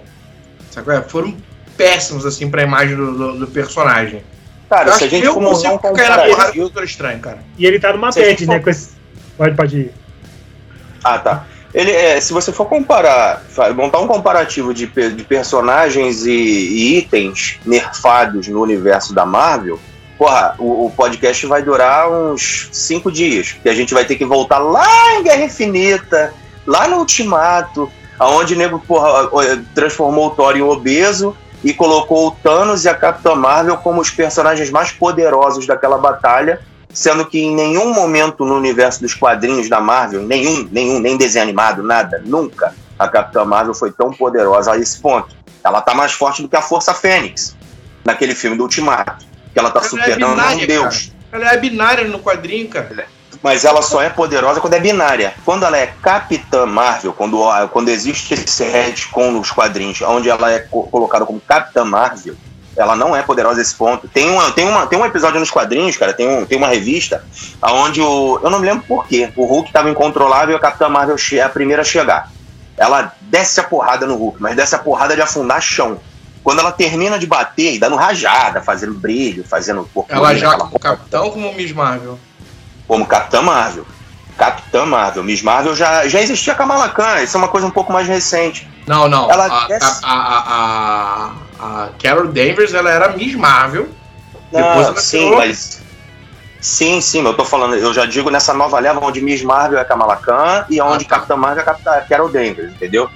sabe, foram péssimos assim pra imagem do, do, do personagem. Cara, eu se a gente for montar um comparativo... Doutor Estranho, cara. E ele tá numa bad, né? Com esse... Pode, pode ir. Ah, tá. Ele, é, se você for comparar, montar um comparativo de, de personagens e, e, itens nerfados no universo da Marvel, porra, o, o, podcast vai durar uns cinco dias, que a gente vai ter que voltar lá em Guerra Infinita, lá no Ultimato, aonde o nego, porra, transformou o Thor em obeso e colocou o Thanos e a Capitã Marvel como os personagens mais poderosos daquela batalha, sendo que em nenhum momento no universo dos quadrinhos da Marvel, nenhum, nenhum, nem desenho animado, nada, nunca a Capitã Marvel foi tão poderosa a esse ponto. Ela tá mais forte do que a Força Fênix naquele filme do Ultimato que ela tá ela é superando é binária, um deus. Cara. Ela é binária no quadrinho, cara. Mas ela só é poderosa quando é binária. Quando ela é Capitã Marvel, quando, quando existe esse retcon nos quadrinhos, onde ela é co colocada como Capitã Marvel, ela não é poderosa nesse ponto. Tem, uma, tem, uma, tem um episódio nos quadrinhos, cara, tem, um, tem uma revista, onde o. Eu não me lembro porquê. O Hulk estava incontrolável e a Capitã Marvel é a primeira a chegar. Ela desce a porrada no Hulk, mas desce a porrada de afundar chão. Quando ela termina de bater e dando rajada, fazendo brilho, fazendo Ela já como capitão como Miss Marvel? Como Capitã Marvel. Capitã Marvel. Miss Marvel já, já existia Kamala Khan, isso é uma coisa um pouco mais recente. Não, não. Ela a, desce... a, a, a, a, Carol Danvers ela era Miss Marvel. Não, Depois ela sim, mas. Sim, sim, eu tô falando, eu já digo nessa nova leva onde Miss Marvel é Kamala Khan e onde ah, tá. Capitã Marvel é Capitã Carol Danvers, entendeu?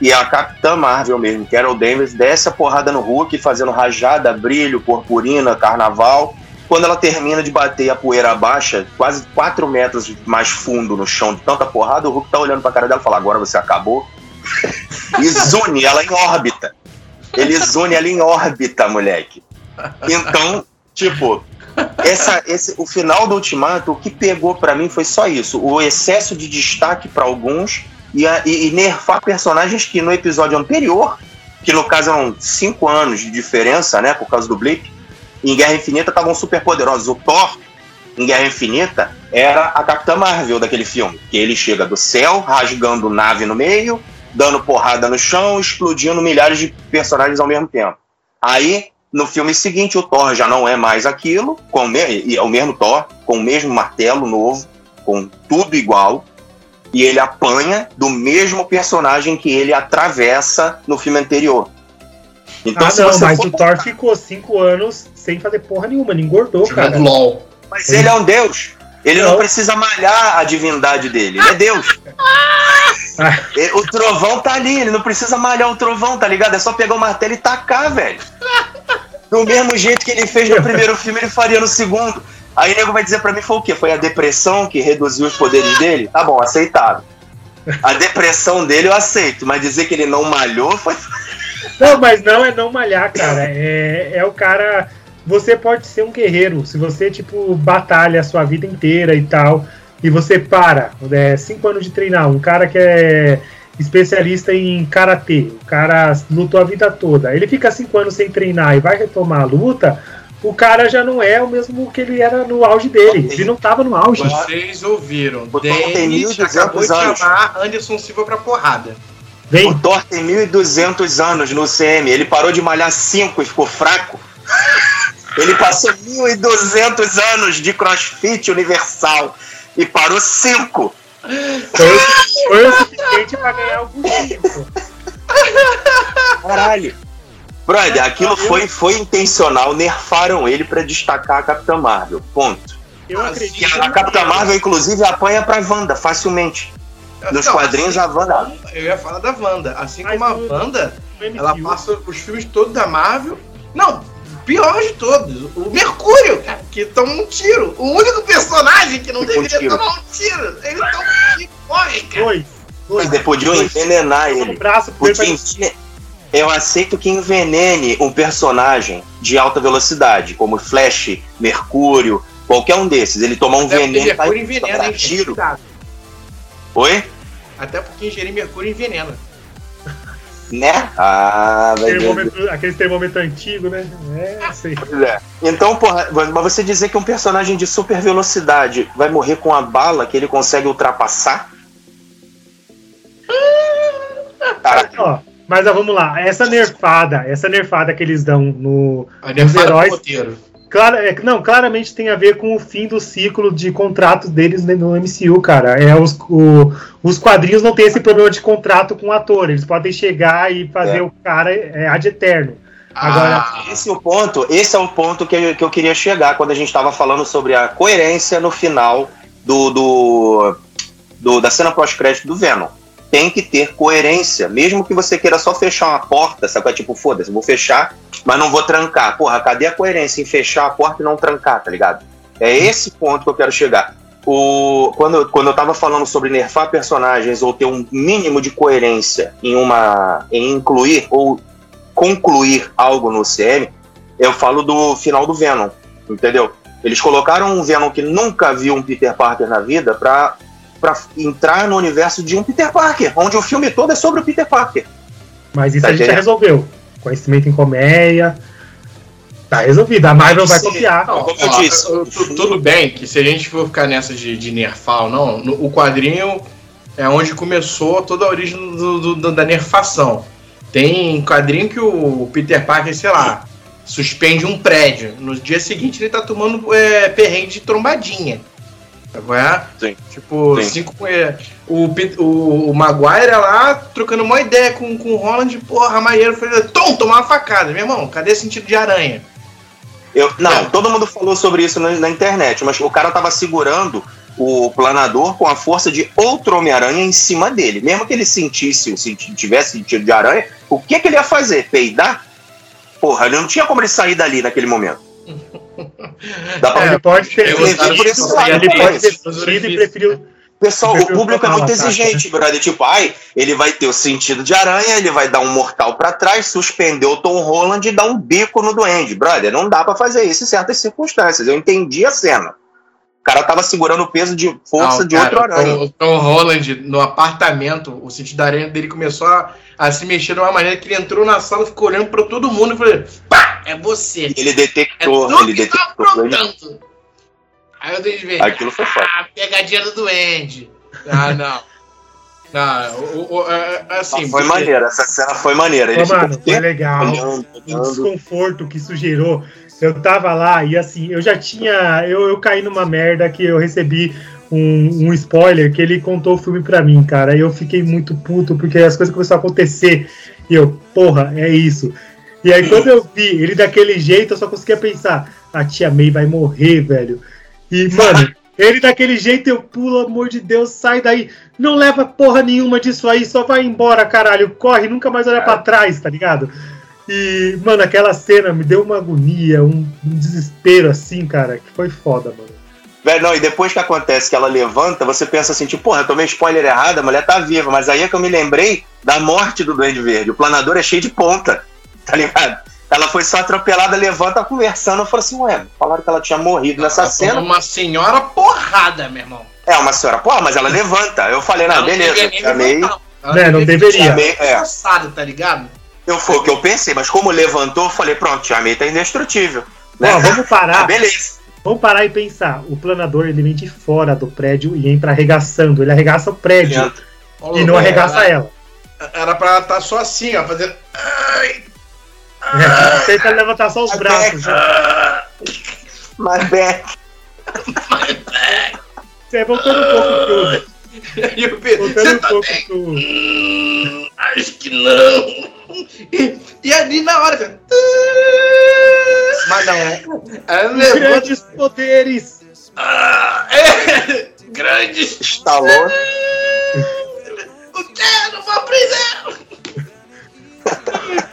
E a Capitã Marvel mesmo, Carol Danvers, desce a porrada no Hulk, fazendo rajada, brilho, purpurina, carnaval. Quando ela termina de bater a poeira baixa, quase 4 metros mais fundo no chão de tanta porrada, o Hulk tá olhando pra cara dela e fala: Agora você acabou. e zune ela em órbita. Ele zune ela em órbita, moleque. Então, tipo, essa, esse, o final do Ultimato, o que pegou para mim foi só isso: o excesso de destaque para alguns e, e, e, nerfar personagens que no episódio anterior, que no caso eram cinco anos de diferença, né, por causa do Blip, em Guerra Infinita estavam super poderosos. O Thor, em Guerra Infinita, era a Capitã Marvel daquele filme, que ele chega do céu, rasgando nave no meio, dando porrada no chão, explodindo milhares de personagens ao mesmo tempo. Aí, no filme seguinte, o Thor já não é mais aquilo, com o, é o mesmo Thor, com o mesmo martelo novo, com tudo igual, e ele apanha do mesmo personagem que ele atravessa no filme anterior. Então, ah, não, mas for... o Thor ficou cinco anos sem fazer porra nenhuma, ele engordou, cara. LOL. Mas ele é um deus. Ele não. não precisa malhar a divindade dele. Ele é Deus. Ah. o trovão tá ali, ele não precisa malhar o trovão, tá ligado? É só pegar o martelo e tacar, velho. Do mesmo jeito que ele fez no primeiro filme, ele faria no segundo. Aí o nego vai dizer para mim foi o quê? Foi a depressão que reduziu os poderes dele? Tá bom, aceitável. A depressão dele eu aceito, mas dizer que ele não malhou foi. *laughs* Não, mas não é não malhar, cara. É, é o cara. Você pode ser um guerreiro. Se você, tipo, batalha a sua vida inteira e tal, e você para, é, cinco anos de treinar, um cara que é especialista em karatê, o cara lutou a vida toda, ele fica cinco anos sem treinar e vai retomar a luta, o cara já não é o mesmo que ele era no auge dele. Ele não tava no auge. Vocês ouviram. O Denis acabou de chamar Anderson Silva pra porrada. Vem. O Thor tem 1.200 anos no CM. Ele parou de malhar 5 e ficou fraco. Ele passou 1.200 anos de crossfit universal e parou 5. Foi o suficiente pra ganhar algum tempo. Caralho. Brother, aquilo foi, foi intencional, nerfaram ele para destacar a Capitã Marvel. Ponto. Eu acredito. A Capitã Marvel, inclusive, apanha pra Wanda facilmente. Nos não, quadrinhos, assim, a Wanda. Eu ia falar da Wanda. Assim Mas como a Wanda, ela passa os filmes todos da Marvel. Não, pior de todos, o Mercúrio, cara, que toma um tiro. O único personagem que não deveria um tomar um tiro. Ele toma um tiro e morre, cara. Dois. Dois. Podiam envenenar ele. Um braço podiam, eu aceito que envenene um personagem de alta velocidade, como Flash, Mercúrio, qualquer um desses. Ele tomar um Até veneno Mercúrio envenena, hein, tiro. Oi? Até porque ingerir Mercúrio envenena. Né? Ah, termômetro, aquele termômetro antigo, né? É, sei. É. Então, porra, mas você dizer que um personagem de super velocidade vai morrer com a bala que ele consegue ultrapassar? Caraca. Mas ó, vamos lá, essa nerfada, essa nerfada que eles dão no, nos heróis. Claro, é, não, claramente tem a ver com o fim do ciclo de contratos deles no MCU, cara. É, os, o, os quadrinhos não tem esse problema de contrato com o ator. Eles podem chegar e fazer é. o cara é, ad eterno. Agora, ah. esse é o ponto, esse é o ponto que eu, que eu queria chegar quando a gente estava falando sobre a coerência no final do, do, do da cena pós-crédito do Venom. Tem que ter coerência, mesmo que você queira só fechar uma porta, sabe? Tipo, foda-se, vou fechar, mas não vou trancar. Porra, cadê a coerência em fechar a porta e não trancar, tá ligado? É esse ponto que eu quero chegar. O, quando, quando eu tava falando sobre nerfar personagens ou ter um mínimo de coerência em uma em incluir ou concluir algo no CM, eu falo do final do Venom, entendeu? Eles colocaram um Venom que nunca viu um Peter Parker na vida pra, pra entrar no universo de um Peter Parker, onde o filme todo é sobre o Peter Parker. Mas isso tá a gente já resolveu. Conhecimento em comédia. Tá resolvido. A Marvel vai copiar. Não, como eu disse. Tudo bem que se a gente for ficar nessa de, de nerfar ou não, no, o quadrinho é onde começou toda a origem do, do, da nerfação. Tem quadrinho que o Peter Parker, sei lá, suspende um prédio. No dia seguinte ele tá tomando é, perrengue de trombadinha. É? Sim. Tipo, Sim. Cinco, o, o, o Maguire lá trocando uma ideia com, com o Holland, porra, maneiro, foi Tom, tomar uma facada, meu irmão, cadê sentido de aranha? Eu, não, é. todo mundo falou sobre isso na, na, internet, mas o cara tava segurando o planador com a força de outro Homem-Aranha em cima dele. Mesmo que ele sentisse, se tivesse sentido de aranha, o que, que ele ia fazer? Peidar? Porra, ele não tinha como ele sair dali naquele momento. *laughs* Dá pra... É, ele pode ter ele, ele pode ter sentido e preferiu. Pessoal, o público é muito exigente, brother. Tipo, ai, ele vai ter o sentido de aranha, ele vai dar um mortal para trás, suspender o Tom Holland e dar um bico no Duende. Brother, não dá para fazer isso em certas circunstâncias. Eu entendi a cena. O cara tava segurando o peso de força não, de cara, outro aranha. O Tom Holland, no apartamento, o sentido da aranha dele começou a, a, se mexer de uma maneira que ele entrou na sala, ficou olhando para todo mundo e falou: pá, é você. Ele detectou, é ele detectou. Tá Aí eu dei Aquilo foi foda. Ah, pegadinha do duende. Ah, não. *laughs* Não, o, o, é, é assim. foi porque... maneira, essa cena foi maneira. Ele mano, foi legal. Olhando, olhando. O desconforto que isso gerou eu tava lá e assim, eu já tinha. Eu, eu caí numa merda que eu recebi um, um spoiler que ele contou o filme pra mim, cara. E eu fiquei muito puto porque as coisas começaram a acontecer. E eu, porra, é isso. E aí quando eu vi ele daquele jeito, eu só conseguia pensar, a tia May vai morrer, velho. E, mano, *laughs* ele daquele jeito, eu, pelo amor de Deus, sai daí. Não leva porra nenhuma disso aí, só vai embora, caralho. Corre, nunca mais olha para trás, tá ligado? E, mano, aquela cena me deu uma agonia, um, um desespero assim, cara, que foi foda, mano. Velho, não, e depois que acontece que ela levanta, você pensa assim, tipo, porra, eu tomei spoiler errado, a mulher tá viva. Mas aí é que eu me lembrei da morte do Duende Verde. O planador é cheio de ponta, *laughs* tá ligado? Ela foi só atropelada, levanta conversando. Eu falei assim, ué, falaram que ela tinha morrido nessa ela cena. Uma senhora porrada, meu irmão. É, uma senhora porra, mas ela levanta. Eu falei, não, beleza, chamei. Não, é, não deveria. Chamei, é. tá ligado? Eu, foi o que eu pensei, mas como levantou, eu falei, pronto, Jamei tá indestrutível. Né? Ó, vamos parar. ah, beleza. Vamos parar e pensar. O planador ele vem de fora do prédio e entra arregaçando. Ele arregaça o prédio e não arregaça ela. Era pra estar tá só assim, ó, fazendo. Ai, *laughs* tenta levantar só os braços. Né? My back. My back. Você voltando um pouco pro. voltando um tá pouco bem? pro. Hum, acho que não. E, e ali na hora. Mas não é. é Grandes poderes! Ah, é, grandes. Estalou. O que? Não vou prisão! *laughs*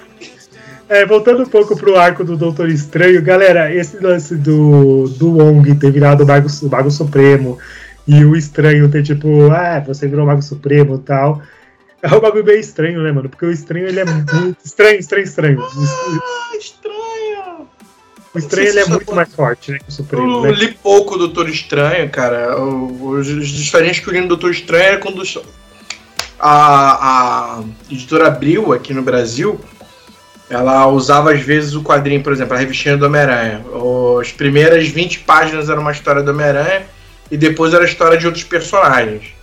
É, voltando um pouco pro arco do Doutor Estranho, galera, esse lance do, do Wong ter virado o Mago, o Mago Supremo e o Estranho ter tipo, ah, você virou o Mago Supremo e tal. É um bagulho bem estranho, né, mano? Porque o estranho ele é muito. Estranho, estranho, estranho. Ah, estranho! O estranho ele é muito mais forte, né? Que o Supremo. Eu né? li pouco do Doutor Estranho, cara. Os diferentes que eu li no Doutor Estranho é quando a, a editora Abril aqui no Brasil ela usava às vezes o quadrinho, por exemplo, a revistinha do Homem-Aranha. As primeiras 20 páginas eram uma história do Homem-Aranha e depois era a história de outros personagens.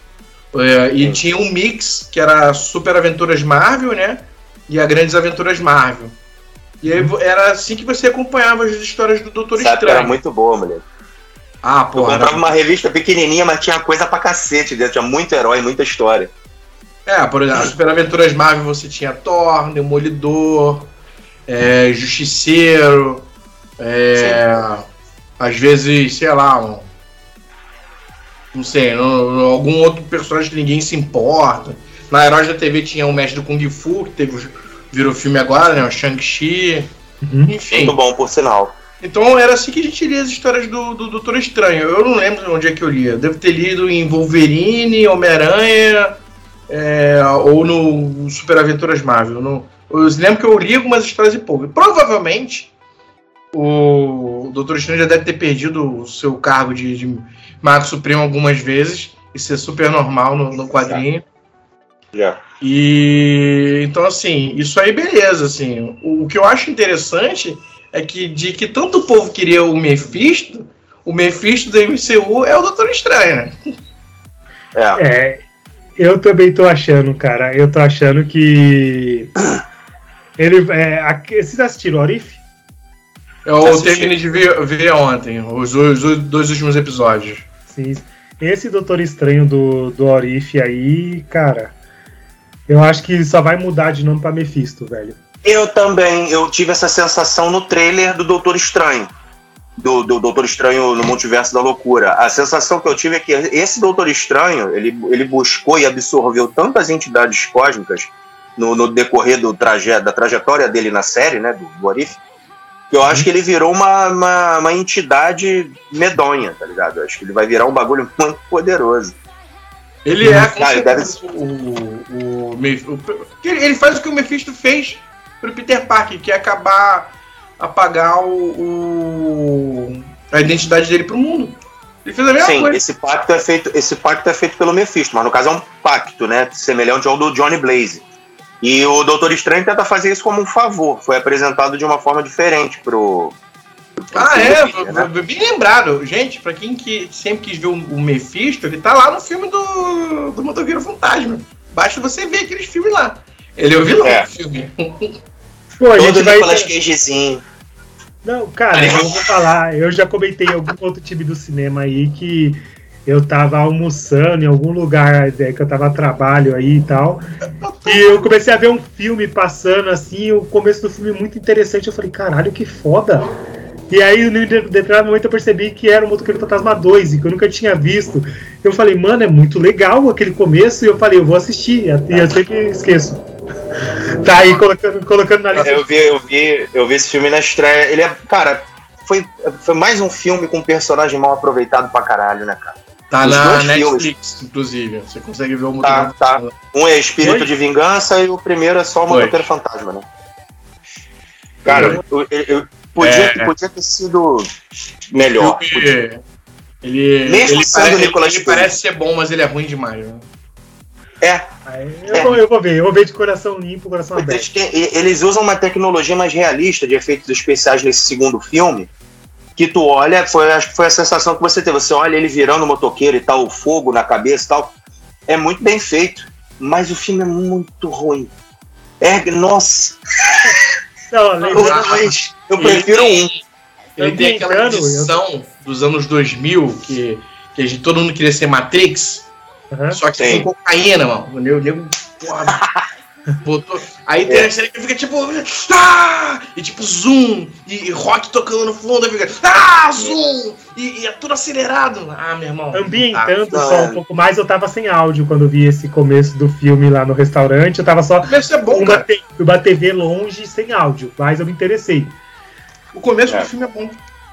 É, e tinha um mix que era Super Aventuras Marvel, né? E a Grandes Aventuras Marvel. E aí era assim que você acompanhava as histórias do Doutor Sabe Estranho. Era muito boa, mulher. Ah, pô. Eu comprava era... uma revista pequenininha, mas tinha coisa pra cacete dentro. Tinha muito herói, muita história. É, por exemplo, Super Aventuras Marvel você tinha Thor, Demolidor, é, Justiceiro, é, às vezes, sei lá, um, não sei, no, algum outro personagem que ninguém se importa. Na Heróis da TV tinha o Mestre do Kung Fu, que teve, virou filme agora, né? O Shang-Chi. Uhum. Enfim. Muito bom, por sinal. Então era assim que a gente lia as histórias do, do Doutor Estranho. Eu não lembro onde é que eu lia. Devo ter lido em Wolverine, Homem-Aranha, é, ou no Super Aventuras Marvel. No, eu lembro que eu li algumas histórias e pouco. Provavelmente o Doutor Estranho já deve ter perdido o seu cargo de, de Mago Supremo algumas vezes. Isso é super normal no, no quadrinho. Já. E então assim, isso aí beleza, assim. O, o que eu acho interessante é que de que tanto o povo queria o Mephisto, o Mephisto do MCU é o Doutor Estranho, né? É. é. Eu também tô achando, cara. Eu tô achando que. *coughs* Ele. É, vocês assistiram o Orif? Eu terminei de ver, ver ontem, os dois, os dois últimos episódios. Sim. Esse Doutor Estranho do, do Orif aí, cara. Eu acho que só vai mudar de nome pra Mephisto, velho. Eu também, eu tive essa sensação no trailer do Doutor Estranho. Do, do Doutor Estranho no Multiverso da Loucura. A sensação que eu tive é que esse Doutor Estranho, ele, ele buscou e absorveu tantas entidades cósmicas no, no decorrer do traje, da trajetória dele na série, né, do, do Arif, que eu acho que ele virou uma, uma, uma, entidade medonha, tá ligado? Eu acho que ele vai virar um bagulho muito poderoso. Ele é ah, deve... o, o, o, ele faz o que o Mephisto fez pro Peter Parker, que é acabar apagar o, o, a identidade dele pro mundo. Ele fez a mesma Sim, coisa. esse pacto é feito, esse pacto é feito pelo Mephisto, mas no caso é um pacto, né, semelhante ao do Johnny Blaze. E o Doutor Estranho tenta fazer isso como um favor. Foi apresentado de uma forma diferente pro. pro ah, é, né? bem lembrado. Gente, pra quem que sempre quis ver o, Mephisto, ele tá lá no filme do, do Motoqueiro Fantasma. Basta você ver aqueles filmes lá. Ele é o vilão é. do filme. *laughs* Pô, a gente vai... Nicolas Cagezinho. Não, cara, eu vou falar, eu já comentei em algum outro time do cinema aí que eu tava almoçando em algum lugar é, que eu tava a trabalho aí e tal. E eu comecei a ver um filme passando assim, o começo do filme muito interessante. Eu falei, caralho, que foda! E aí, em determinado momento, eu percebi que era o Motoqueiro Fantasma 2, e que eu nunca tinha visto. Eu falei, mano, é muito legal aquele começo, e eu falei, eu vou assistir, e eu sempre esqueço. Tá aí colocando, colocando na lista. Eu vi, eu vi, eu vi esse filme na estreia. Ele é, cara, foi, foi mais um filme com um personagem mal aproveitado pra caralho, né, cara? Tá Os na Netflix, filmes. inclusive. Você consegue ver o tá, tá. Um é Espírito Foi? de Vingança e o primeiro é só o Motoqueiro Fantasma, né? Cara, eu, eu, eu podia, é. podia ter sido melhor. Ele, ele, Mesmo ele, sendo parece, Nicolas ele parece ser bom, mas ele é ruim demais. Né? É. Eu, é. Vou, eu, vou, ver, eu vou ver de coração limpo, coração aberto. Eles usam uma tecnologia mais realista de efeitos especiais nesse segundo filme. Que tu olha, foi, acho que foi a sensação que você teve. Você olha ele virando motoqueiro e tal, o fogo na cabeça e tal. É muito bem feito, mas o filme é muito ruim. É, nossa. Não, mas eu prefiro um. Ele tem aquela edição dos anos 2000 que, que a gente, todo mundo queria ser Matrix. Uhum. Só que tem cocaína, mano. O nego, porra, botou. Aí tem é. a cena que fica tipo. Ah! E tipo, zoom! E, e rock tocando no fundo, aí fica. Ah! Zoom! E, e, é tudo acelerado. Ah, meu irmão. Ambientando tá, só um pouco mais, eu tava sem áudio quando vi esse começo do filme lá no restaurante. Eu tava só é bom, uma, uma TV longe sem áudio, mas eu me interessei. O começo é. do filme é bom.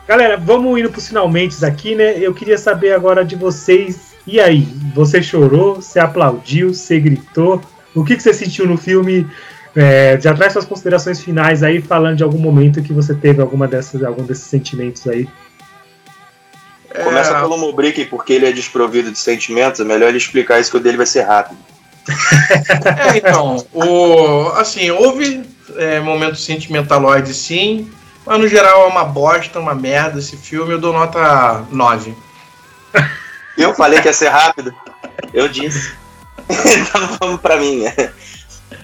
Galera, vamos indo pros finalmente aqui, né? Eu queria saber agora de vocês e aí, você chorou, você aplaudiu, você gritou? O que, que você sentiu no filme? É, já traz suas considerações finais aí, falando de algum momento que você teve alguma dessas, algum desses sentimentos aí. É... Começa pelo Mubrick, porque ele é desprovido de sentimentos, é melhor ele explicar isso que o dele vai ser rápido. *laughs* é, então, o, assim, houve é, momentos sentimentaloides sim, mas no geral é uma bosta, uma merda esse filme, eu dou nota 9. Eu falei que ia ser rápido. Eu disse. *laughs* então vamos pra mim.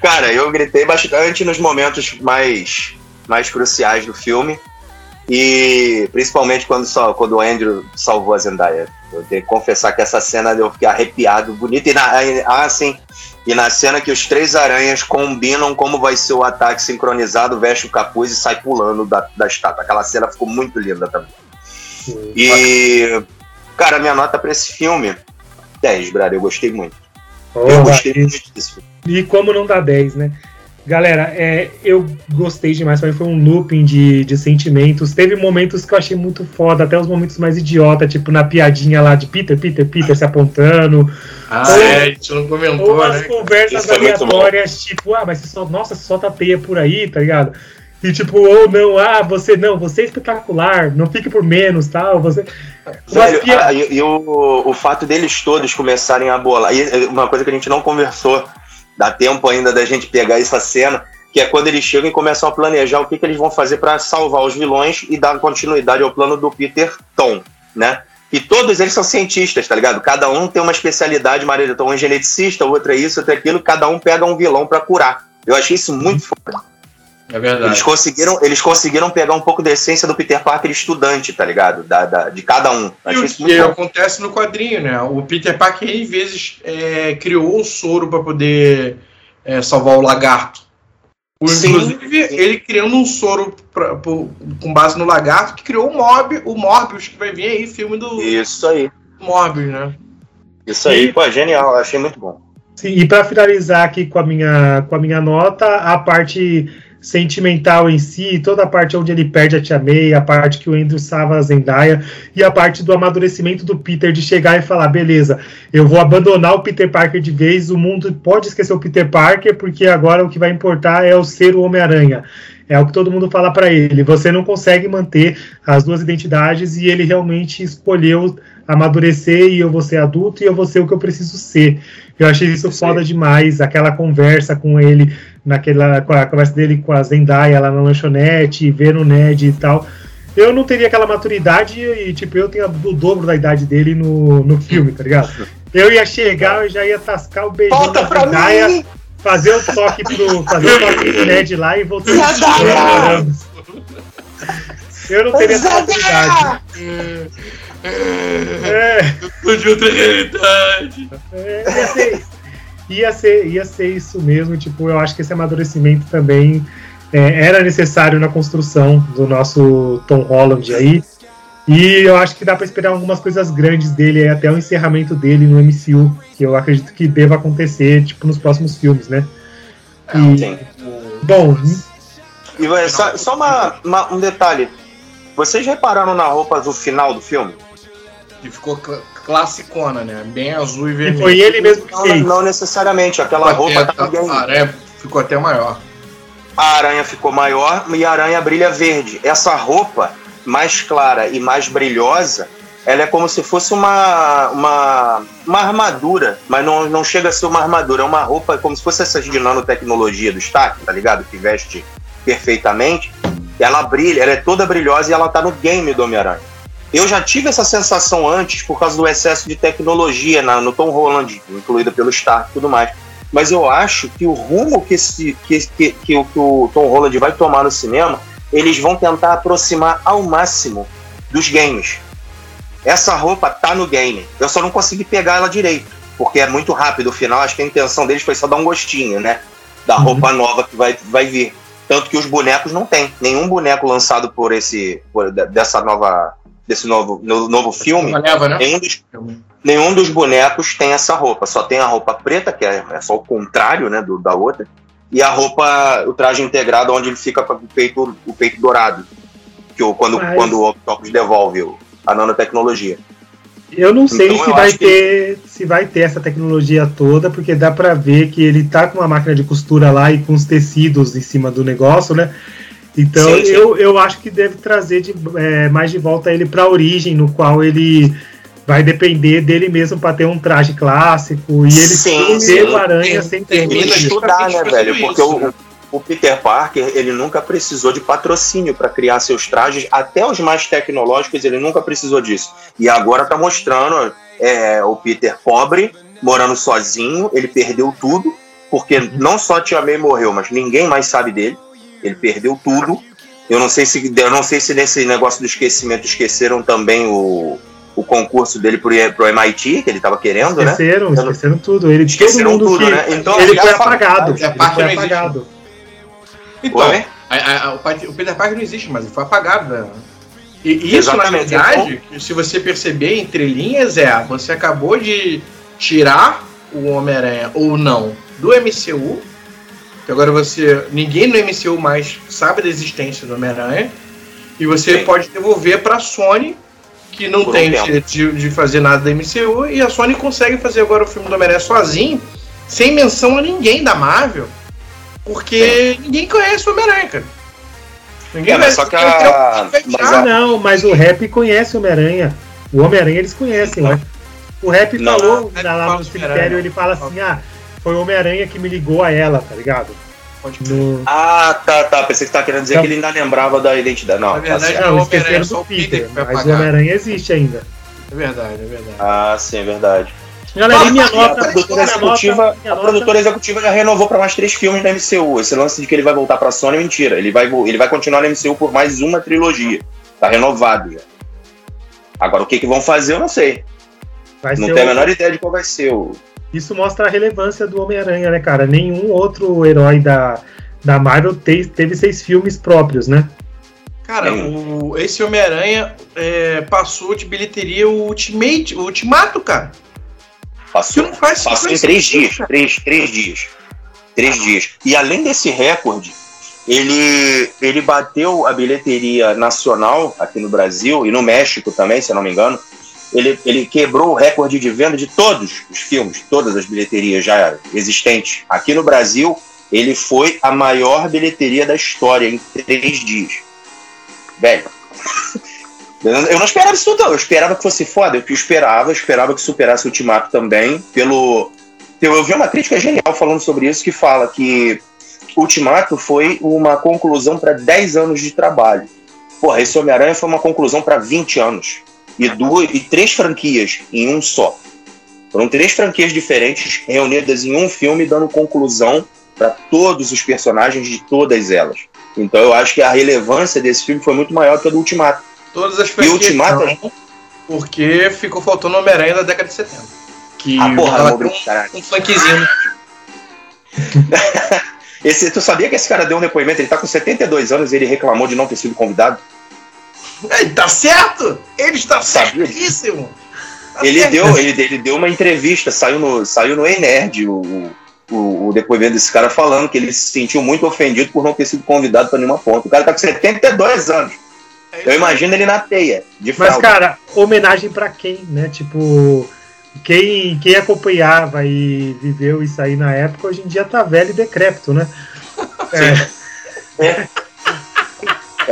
Cara, eu gritei bastante nos momentos mais, mais cruciais do filme. E principalmente quando, só, quando o Andrew salvou a Zendaya. Eu tenho que confessar que essa cena eu fiquei arrepiado, bonito. E na, ah, sim. E na cena que os três aranhas combinam como vai ser o ataque sincronizado, veste o capuz e sai pulando da, da estátua. Aquela cena ficou muito linda também. Sim. E, cara, minha nota para esse filme, 10, Brad, eu gostei muito. Oh, eu gostei muito desse filme. E como não dá 10, né? Galera, é, eu gostei demais, foi um looping de, de sentimentos. Teve momentos que eu achei muito foda, até os momentos mais idiota, tipo na piadinha lá de Peter, Peter, Peter se apontando. Ah, ou, é, a gente não comentou, ou as né? conversas aleatórias, tipo, ah, mas você só, nossa, você solta teia por aí, tá ligado? E tipo, ou não, ah, você não, você é espetacular, não fique por menos, tal, você. Velho, pia... e, e o, o fato deles todos começarem a bolar. E uma coisa que a gente não conversou Dá tempo ainda da gente pegar essa cena, que é quando eles chegam e começam a planejar o que, que eles vão fazer para salvar os vilões e dar continuidade ao plano do Peter Tom, né? E todos eles são cientistas, tá ligado? Cada um tem uma especialidade, Maria. Então, um é geneticista, o outro é isso, outro é aquilo, cada um pega um vilão para curar. Eu achei isso muito foda. É verdade. Eles conseguiram, eles conseguiram pegar um pouco da essência do Peter Parker estudante, tá ligado? Da, da de cada um. E o que acontece no quadrinho, né? O Peter Parker, às vezes, é, criou o soro para poder é, salvar o lagarto. Inclusive, sim, ele criando um soro pra, pra, com base no lagarto, que criou o Mob, o Morbius, que vai vir aí, filme do. Isso aí. Morbius, né? Isso aí, e... pô, genial, achei muito bom. Sim, e para finalizar aqui com a minha, com a minha nota, a parte sentimental em si, toda a parte onde ele perde a Tia May, a parte que o Andrew salva a Zendaya e a parte do amadurecimento do Peter de chegar e falar, beleza, eu vou abandonar o Peter Parker de vez, o mundo pode esquecer o Peter Parker porque agora o que vai importar é o ser o Homem-Aranha. É o que todo mundo fala para ele. Você não consegue manter as duas identidades e ele realmente escolheu amadurecer e eu vou ser adulto e eu vou ser o que eu preciso ser. Eu achei isso foda demais, aquela conversa com ele, naquela com a conversa dele com a Zendaya lá na lanchonete, vendo o Ned e tal. Eu não teria aquela maturidade e, tipo, eu tenho o dobro da idade dele no, no filme, tá ligado? Eu ia chegar, eu já ia tascar o beijão Volta da Zendaya, mim. fazer o toque pro, fazer o toque pro Ned lá e voltar. Eu não teria essa maturidade. É. Eu de outra realidade. É, ia, ser, ia, ser, ia ser isso mesmo. Tipo, eu acho que esse amadurecimento também é, era necessário na construção do nosso Tom Holland aí. E eu acho que dá para esperar algumas coisas grandes dele até o encerramento dele no MCU, que eu acredito que deva acontecer, tipo, nos próximos filmes, né? E, Sim. Bom. E só, só uma, uma, um detalhe. Vocês repararam na roupa do final do filme? Que ficou cl classicona, né? Bem azul e vermelho. E foi ele mesmo que não, fez. Não necessariamente, aquela ficou roupa tá até, tá A aranha ficou até maior. A aranha ficou maior e a aranha brilha verde. Essa roupa mais clara e mais brilhosa, ela é como se fosse uma, uma, uma armadura, mas não, não chega a ser uma armadura, é uma roupa como se fosse essas de nanotecnologia do Stark, tá ligado? Que veste perfeitamente. Ela brilha, ela é toda brilhosa e ela tá no game do Homem-Aranha. Eu já tive essa sensação antes por causa do excesso de tecnologia na, no Tom Holland, incluída pelo Stark e tudo mais. Mas eu acho que o rumo que, esse, que, que, que, o, que o Tom Holland vai tomar no cinema, eles vão tentar aproximar ao máximo dos games. Essa roupa tá no game. Eu só não consegui pegar ela direito, porque é muito rápido o final. Acho que a intenção deles foi só dar um gostinho, né? Da uhum. roupa nova que vai, vai vir. Tanto que os bonecos não tem. Nenhum boneco lançado por esse. Por, dessa nova desse novo, no, novo filme, leva, né? nenhum, dos, nenhum dos bonecos tem essa roupa. Só tem a roupa preta, que é, é só o contrário né, do, da outra, e a roupa, o traje integrado, onde ele fica com o peito, o peito dourado. Que o, quando, Mas... quando o Octopus devolve a nanotecnologia. Eu não sei então, se vai ter que... se vai ter essa tecnologia toda, porque dá para ver que ele tá com uma máquina de costura lá e com os tecidos em cima do negócio, né? Então sim, sim. Eu, eu acho que deve trazer de, é, mais de volta ele para a origem, no qual ele vai depender dele mesmo para ter um traje clássico e ele sim, ter o aranha sem termina estudar, né, velho? Porque o, o Peter Parker ele nunca precisou de patrocínio para criar seus trajes, até os mais tecnológicos ele nunca precisou disso. E agora tá mostrando é, o Peter pobre morando sozinho, ele perdeu tudo porque uhum. não só Tia May morreu, mas ninguém mais sabe dele ele perdeu tudo Eu não sei se eu não sei se nesse negócio do esquecimento esqueceram também o, o concurso dele pro, pro MIT, que ele estava querendo, esqueceram, né? Esqueceram tudo. Ele, esqueceram tudo, que, né? Então, ele foi apagado. A parte foi apagado. Então, a, a, o Peter Parker não existe mais, ele foi apagado. Né? E isso, Exatamente. na verdade, então, se você perceber entre linhas, é você acabou de tirar o Homem-Aranha ou não do MCU. Que agora você. Ninguém no MCU mais sabe da existência do Homem-Aranha. E você Sim. pode devolver para a Sony, que não Por tem um de, de fazer nada da MCU, e a Sony consegue fazer agora o filme do Homem-Aranha sozinho, sem menção a ninguém da Marvel, porque Sim. ninguém conhece o Homem-Aranha, cara. Ninguém é, mas só que a... mas a... Não, mas o Rap conhece o Homem-Aranha. O Homem-Aranha eles conhecem, né? O Rap falou não, lá no cemitério, ele fala assim, ah, foi o Homem-Aranha que me ligou a ela, tá ligado? No... Ah, tá, tá. Pensei que você tá querendo dizer então, que ele ainda lembrava da identidade. Não, Na verdade, tá não, esqueceram do Peter, Peter mas o Homem-Aranha existe ainda. É verdade, é verdade. Ah, sim, é verdade. Galera, minha nota. A produtora, executiva, a produtora executiva já renovou para mais três filmes da MCU. Esse lance de que ele vai voltar para Sony é mentira. Ele vai, ele vai continuar na MCU por mais uma trilogia. Tá renovado já. Agora, o que, que vão fazer, eu não sei. Vai não tenho a menor ideia de qual vai ser o. Isso mostra a relevância do Homem-Aranha, né, cara? Nenhum outro herói da, da Marvel te, teve seis filmes próprios, né? Cara, o, esse Homem-Aranha é, passou de bilheteria o Ultimate, o Ultimato, cara. Passou, faz, passou em três dias. Três, três dias. Três dias. E além desse recorde, ele, ele bateu a bilheteria nacional aqui no Brasil e no México também, se eu não me engano. Ele, ele quebrou o recorde de venda de todos os filmes, todas as bilheterias já existentes. Aqui no Brasil, ele foi a maior bilheteria da história em três dias. Velho. *laughs* Eu não esperava isso tudo, eu esperava que fosse foda. Eu esperava, esperava que superasse o Ultimato também. Pelo. Eu vi uma crítica genial falando sobre isso que fala que Ultimato foi uma conclusão para 10 anos de trabalho. Porra, esse Homem-Aranha foi uma conclusão para 20 anos. E, duas, e três franquias em um só. Foram três franquias diferentes reunidas em um filme, dando conclusão para todos os personagens de todas elas. Então eu acho que a relevância desse filme foi muito maior que a do Ultimato. Todas as franquias. E Ultimato. Não, porque ficou faltando Homem-Aranha da década de 70. Que ah, porra, ela tem um, um funkzinho. *laughs* esse, tu sabia que esse cara deu um depoimento? Ele tá com 72 anos e ele reclamou de não ter sido convidado? Ele tá certo! Ele está certíssimo! Tá ele, deu, ele, ele deu uma entrevista, saiu no, saiu no E-Nerd o, o, o, depoimento desse cara falando que ele se sentiu muito ofendido por não ter sido convidado para nenhuma ponta. O cara tá com 72 anos. É eu imagino ele na teia, de fralda. Mas, cara, homenagem para quem, né? Tipo, quem, quem acompanhava e viveu isso aí na época, hoje em dia tá velho e decrépito, né? É. é.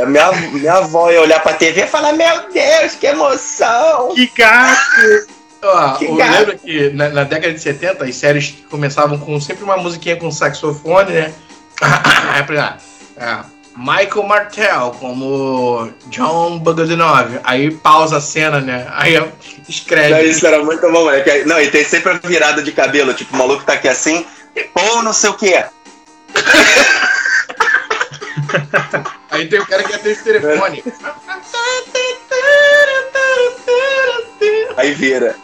É. Minha, minha avó ia olhar pra TV e falar: Meu Deus, que emoção! Que gato! Ó, que eu lembro que na, na, década de 70 as séries começavam com sempre uma musiquinha com saxofone, né? *coughs* é, Michael Martel como John Bogdanov. Aí pausa a cena, né? Aí escreve. Não, isso era muito bom, moleque. Não, e tem sempre a virada de cabelo, tipo, o maluco tá aqui assim, ou não sei o quê. *laughs* Aí tem o cara que atende o telefone. Aí vira.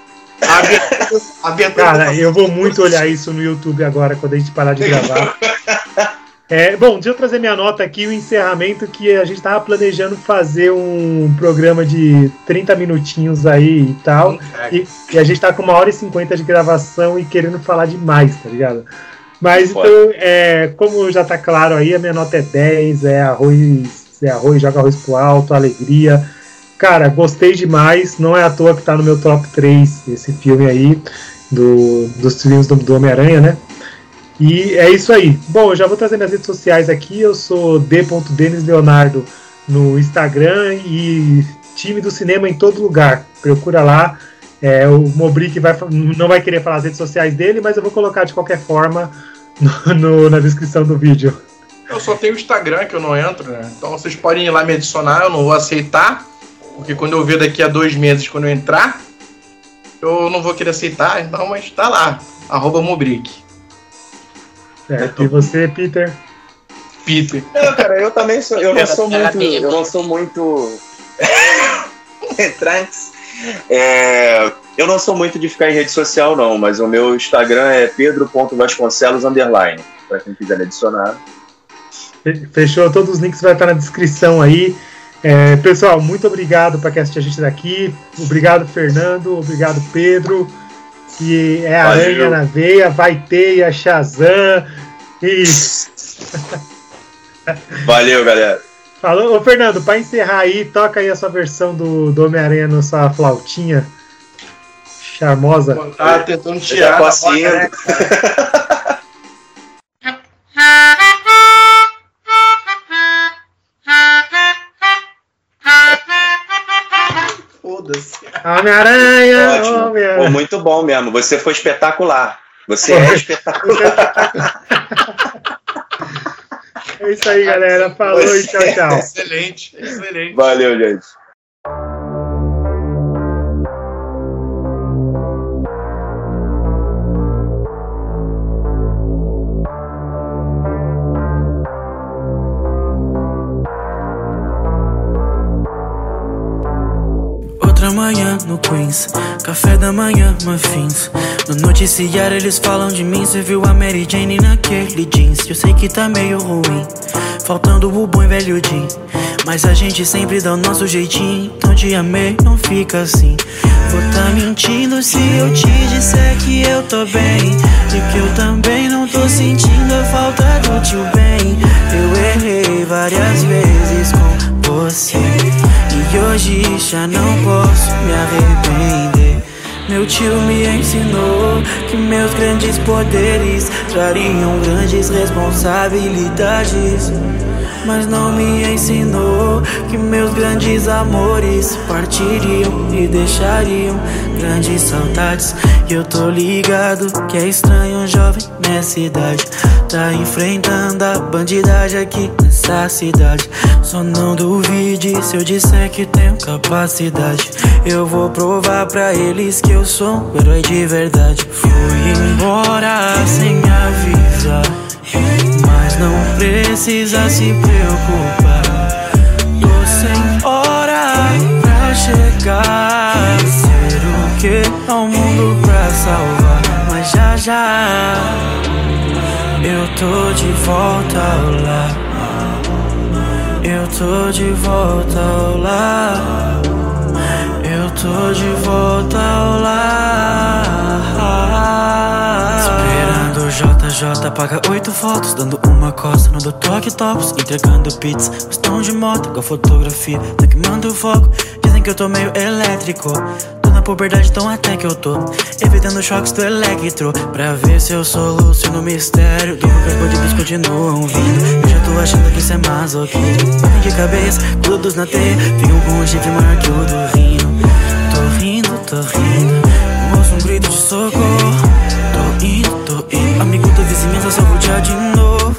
Cara, eu vou muito olhar isso no YouTube agora, quando a gente parar de gravar. *laughs* É, bom, deixa eu trazer minha nota aqui, o encerramento, que a gente estava planejando fazer um programa de 30 minutinhos aí e tal. E, e, a gente tá com uma hora e cinquenta de gravação e querendo falar demais, tá ligado? Mas então, é, como já tá claro aí, a minha nota é 10, é arroz, é arroz, joga arroz pro alto, alegria. Cara, gostei demais, não é à toa que tá no meu top 3 esse filme aí, do, dos filmes do, do Homem-Aranha, né? E é isso aí. Bom, eu já vou trazer minhas redes sociais aqui. Eu sou d.denisleonardo no Instagram e time do cinema em todo lugar. Procura lá. É, o Mobrick vai, não vai querer falar as redes sociais dele, mas eu vou colocar de qualquer forma no, no, na descrição do vídeo. Eu só tenho o Instagram que eu não entro, né? Então vocês podem ir lá me adicionar, eu não vou aceitar. Porque quando eu ver daqui a dois meses, quando eu entrar, eu não vou querer aceitar, então, mas tá lá, arroba Mobrick. Certo. E você, Peter? Peter. Não, cara, eu também sou. Eu não sou muito. Eu não sou muito. *laughs* *laughs* Trunks. É, eu não sou muito de ficar em rede social, não, mas o meu Instagram é pedro.vasconcelos underline, para quem quiser me adicionar. Fechou, todos os links vão estar na descrição aí. É, pessoal, muito obrigado para quem assistiu a gente daqui. Obrigado, Fernando. Obrigado, Pedro. Que é Valeu. Aranha na Veia, vai ter a Shazam. E... Valeu, galera. Falou, ô Fernando, para encerrar aí, toca aí a sua versão do, do Homem-Aranha na sua flautinha charmosa. Tá tentando tirar a paciência. Foda-se. Homem-Aranha! Homem muito bom mesmo. Você foi espetacular. Você é espetacular. *laughs* É isso aí, galera. Falou e tchau, tchau. Excelente, excelente. Valeu, gente. No Queens, café da manhã, muffins. No noticiário eles falam de mim. Você viu a Mary Jane naquele jeans? Eu sei que tá meio ruim, faltando o bom e velho jean. Mas a gente sempre dá o nosso jeitinho. Então te amei, não fica assim. Vou tá mentindo se eu te disser que eu tô bem. E que eu também não tô sentindo a falta do tio bem. Eu errei várias vezes com você. E hoje já não posso me arrepender. Meu tio me ensinou que meus grandes poderes trariam grandes responsabilidades. Mas não me ensinou que meus grandes amores partiriam e deixariam grandes saudades. E eu tô ligado que é estranho um jovem nessa idade. Tá enfrentando a bandidagem aqui nessa cidade. Só não duvide se eu disser que tenho capacidade. Eu vou provar pra eles que eu sou um herói de verdade. Fui embora sem avisar Mas não precisa se preocupar. Tô sem hora pra chegar que ao mundo pra salvar Mas já já eu tô de volta ao lar. Eu tô de volta ao lar. Eu tô de volta ao lar. Esperando o JJ paga oito fotos, dando uma costa no do Toque Tops, entregando pizza. Estão de moto com a fotografia, tá queimando o foco. Dizem que eu tô meio elétrico puberdade, então até que eu tô. Evitando choques do electro Pra ver se eu soluciono o mistério. Do meu bandidos continuam vindo. Eu já tô achando que isso é masoquismo. Batem de cabeça, todos na teia. Com um chifre maior que o do Rino Tô rindo, tô rindo. Ouço um grito de socorro. Tô indo, tô indo. Amigo da vizinhança, só vou de novo.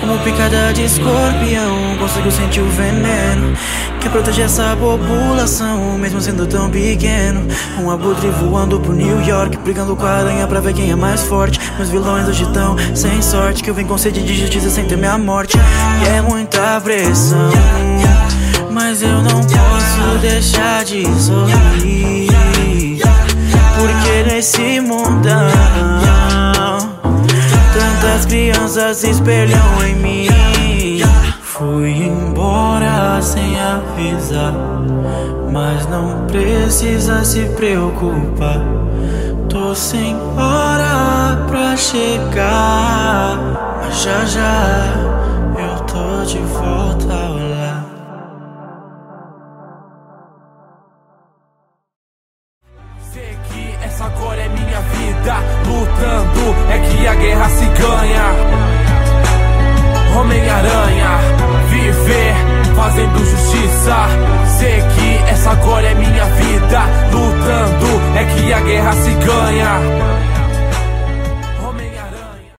Como picada de escorpião, consigo sentir o veneno que protege essa população, mesmo sendo tão pequeno. Um abutre voando pro New York, brigando com a aranha pra ver quem é mais forte. Meus vilões hoje tão sem sorte, que eu venho com sede de justiça sem ter minha morte. E é muita pressão, mas eu não posso deixar de sorrir. Porque nesse mundão Tantas crianças se espelham em mim. Fui embora sem avisar, mas não precisa se preocupar. Tô sem hora pra chegar, mas já já eu tô de volta lá. Sei que essa agora é minha vida, lutando é que a guerra se ganha. Homem-Aranha, fazendo justiça. Sei que essa agora é minha vida. Lutando é que a guerra se ganha.